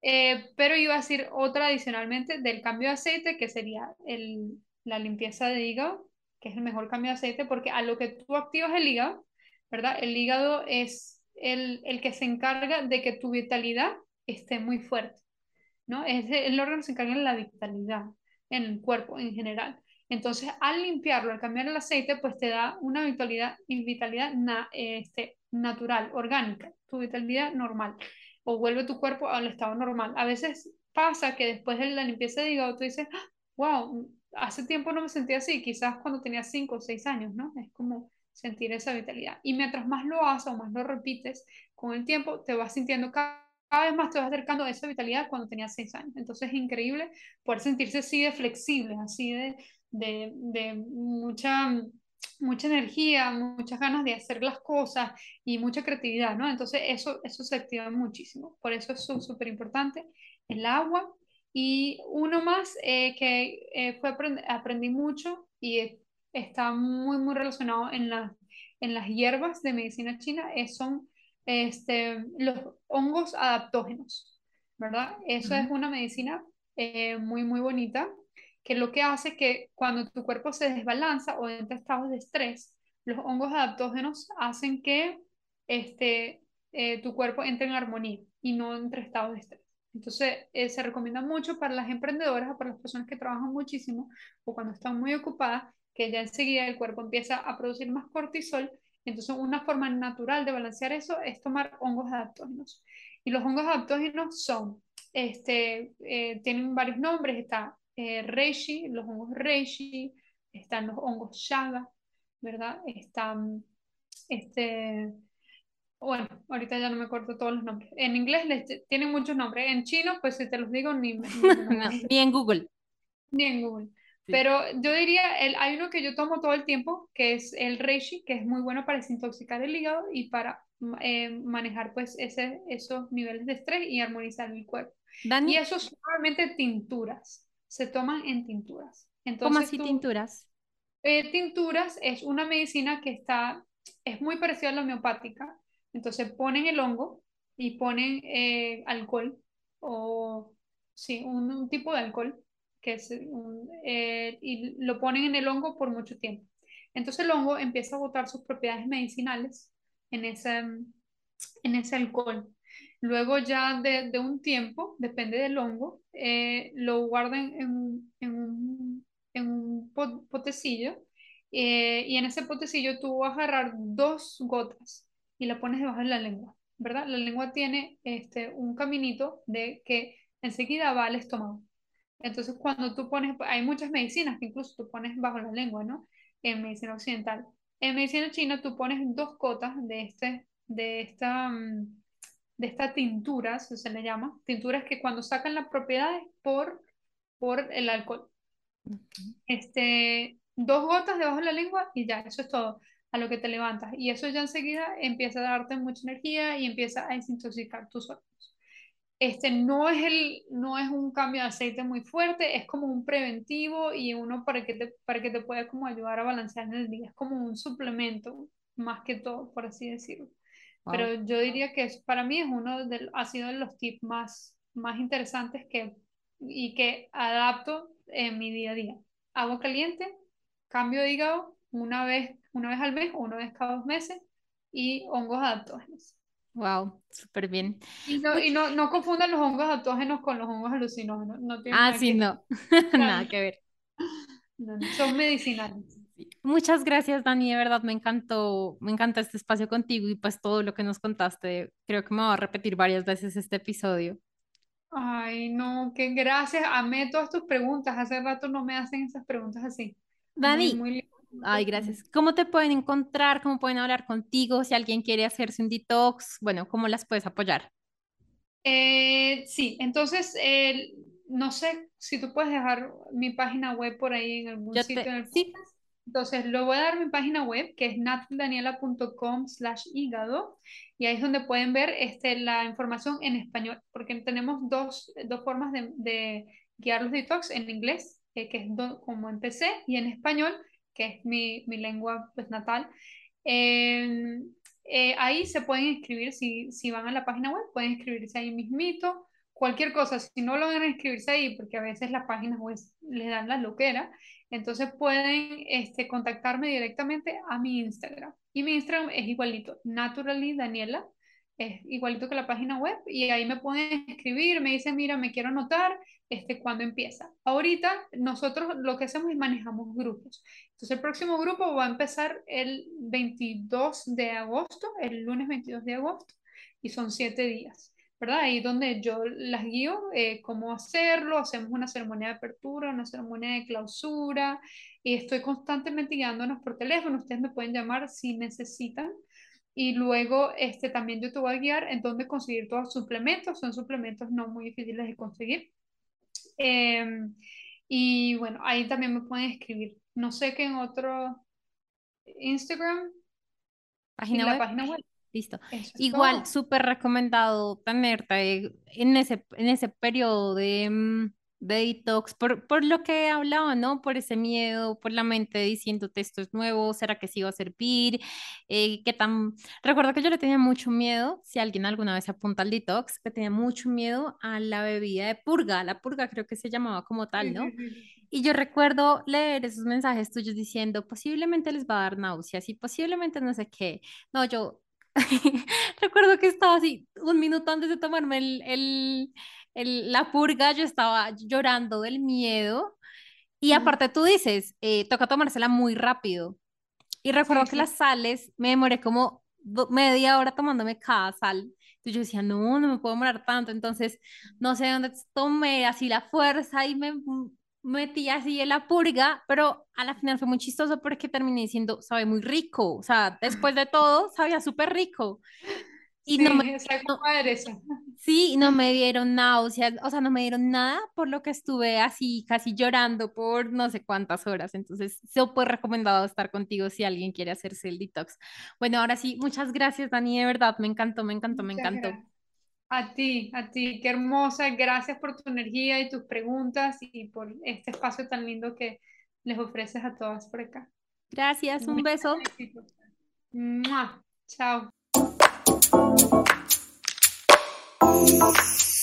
Eh, pero iba a decir otra adicionalmente del cambio de aceite, que sería el, la limpieza de hígado, que es el mejor cambio de aceite, porque a lo que tú activas el hígado, ¿verdad? El hígado es el, el que se encarga de que tu vitalidad esté muy fuerte, ¿no? Es el órgano que se encarga de la vitalidad en el cuerpo en general. Entonces, al limpiarlo, al cambiar el aceite, pues te da una vitalidad, vitalidad este, natural, orgánica, tu vitalidad normal, o vuelve tu cuerpo al estado normal. A veces pasa que después de la limpieza de hígado tú dices, wow, ¡Ah! Hace tiempo no me sentía así, quizás cuando tenía 5 o 6 años, ¿no? Es como sentir esa vitalidad. Y mientras más lo haces o más lo repites, con el tiempo te vas sintiendo cada vez más te vas acercando a esa vitalidad cuando tenías 6 años. Entonces es increíble poder sentirse así de flexible, así de, de, de mucha, mucha energía, muchas ganas de hacer las cosas y mucha creatividad, ¿no? Entonces eso, eso se activa muchísimo. Por eso es súper importante el agua. Y uno más eh, que eh, fue aprendí mucho y está muy, muy relacionado en, la, en las hierbas de medicina china, es, son este, los hongos adaptógenos, ¿verdad? Eso es una medicina eh, muy, muy bonita, que lo que hace que cuando tu cuerpo se desbalanza o entra en estados de estrés, los hongos adaptógenos hacen que este, eh, tu cuerpo entre en armonía y no entre estados de estrés. Entonces, eh, se recomienda mucho para las emprendedoras o para las personas que trabajan muchísimo o cuando están muy ocupadas, que ya enseguida el cuerpo empieza a producir más cortisol entonces, una forma natural de balancear eso es tomar hongos adaptógenos. Y los hongos adaptógenos son, este, eh, tienen varios nombres, está eh, reishi, los hongos reishi, están los hongos shaga, ¿verdad? Están, este, bueno, ahorita ya no me acuerdo todos los nombres. En inglés les, tienen muchos nombres, en chino, pues si te los digo, ni, ni, ni en Google. Ni en Google. Pero yo diría, el, hay uno que yo tomo todo el tiempo, que es el reishi, que es muy bueno para desintoxicar el hígado y para eh, manejar pues ese, esos niveles de estrés y armonizar el cuerpo. Y eso son normalmente tinturas, se toman en tinturas. Entonces, ¿Cómo así tinturas? Eh, tinturas es una medicina que está, es muy parecida a la homeopática. Entonces ponen el hongo y ponen eh, alcohol o sí, un tipo de alcohol que es eh, y lo ponen en el hongo por mucho tiempo. Entonces el hongo empieza a botar sus propiedades medicinales en ese, en ese alcohol. Luego ya de, de un tiempo, depende del hongo, eh, lo guardan en, en, un, en un potecillo eh, y en ese potecillo tú vas a agarrar dos gotas y la pones debajo de la lengua, ¿verdad? La lengua tiene este, un caminito de que enseguida va al estómago. Entonces, cuando tú pones, hay muchas medicinas que incluso tú pones bajo la lengua, ¿no? En medicina occidental. En medicina china tú pones dos cotas de, este, de, esta, mm, de esta tintura, se le llama, tinturas que cuando sacan las propiedades por, por el alcohol. Este, dos gotas debajo de la lengua y ya, eso es todo a lo que te levantas. Y eso ya enseguida empieza a darte mucha energía y empieza a desintoxicar tus órganos este no es, el, no es un cambio de aceite muy fuerte, es como un preventivo y uno para que te, para que te pueda como ayudar a balancear en el día, es como un suplemento más que todo, por así decirlo. Pero yo diría que es, para mí es uno de, ha sido de los tips más, más interesantes que, y que adapto en mi día a día. Agua caliente, cambio de hígado una vez, una vez al mes o una vez cada dos meses y hongos adaptógenos. Wow, súper bien. Y, no, y no, no, confundan los hongos autógenos con los hongos alucinógenos. No ah, sí, no. nada que ver. son medicinales. Muchas gracias, Dani. De verdad, me encantó, me encanta este espacio contigo y pues todo lo que nos contaste. Creo que me va a repetir varias veces este episodio. Ay, no, qué gracias. Amé todas tus preguntas. Hace rato no me hacen esas preguntas así. Dani, muy, Ay, gracias. ¿Cómo te pueden encontrar? ¿Cómo pueden hablar contigo? Si alguien quiere hacerse un detox, bueno, ¿cómo las puedes apoyar? Eh, sí, entonces, no sé si tú puedes dejar mi página web por ahí en algún sitio. En el sí. Entonces, lo voy a dar mi página web, que es nataldaniela.com slash hígado, y ahí es donde pueden ver este, la información en español, porque tenemos dos, dos formas de, de, guiar los detox en inglés, eh, que es como empecé, y en español, que es mi, mi lengua pues, natal. Eh, ahí se pueden inscribir, si, si van a la página web, pueden inscribirse ahí mismito cualquier cosa, si no logran inscribirse ahí, porque a veces las páginas web les dan la loquera, entonces pueden este, contactarme directamente a mi Instagram. Y mi Instagram es igualito, Naturally Daniela, es igualito que la página web y ahí me pueden escribir, me dicen, mira, me quiero anotar, este, cuando empieza. Ahorita nosotros lo que hacemos es manejamos grupos. Entonces el próximo grupo va a empezar el 22 de agosto, el lunes 22 de agosto, y son siete días. ¿verdad? Ahí donde yo las guío eh, cómo hacerlo, hacemos una ceremonia de apertura, una ceremonia de clausura, y estoy constantemente guiándonos por teléfono, ustedes me pueden llamar si necesitan, y luego este, también yo te voy a guiar en dónde conseguir todos los suplementos, son suplementos no muy difíciles de conseguir. Em, y bueno, ahí también me pueden escribir. No sé qué en otro Instagram, página en la página web. Listo. Igual, súper recomendado tenerte en ese, en ese periodo de, mm, de detox, por, por, lo que hablaba, ¿no? Por ese miedo, por la mente diciéndote esto es nuevo, ¿será que sí va a servir? Eh, ¿Qué tan...? Recuerdo que yo le tenía mucho miedo, si alguien alguna vez apunta al detox, le tenía mucho miedo a la bebida de purga, la purga creo que se llamaba como tal, ¿no? Y yo recuerdo leer esos mensajes tuyos diciendo, posiblemente les va a dar náuseas y posiblemente no sé qué. No, yo Recuerdo que estaba así, un minuto antes de tomarme el, el, la purga, yo estaba llorando del miedo. Y aparte tú dices, eh, toca tomársela muy rápido. Y recuerdo que las sales, me demoré como media hora tomándome cada sal. Entonces yo decía, no, no me puedo demorar tanto. Entonces, no sé dónde tomé así la fuerza y me metí así en la purga, pero a la final fue muy chistoso porque terminé diciendo, sabe muy rico, o sea, después de todo, sabía súper rico. Y no me, sí, no me dieron náuseas, o sea, no me dieron nada, por lo que estuve así casi llorando por no sé cuántas horas. Entonces, súper recomendado estar contigo si alguien quiere hacerse el detox. Bueno, ahora sí, muchas gracias, Dani, de verdad, me encantó, me encantó, me encantó. A ti, a ti, qué hermosa. Gracias por tu energía y tus preguntas y por este espacio tan lindo que les ofreces a todas por acá. Gracias, un beso. Chao. Thank you.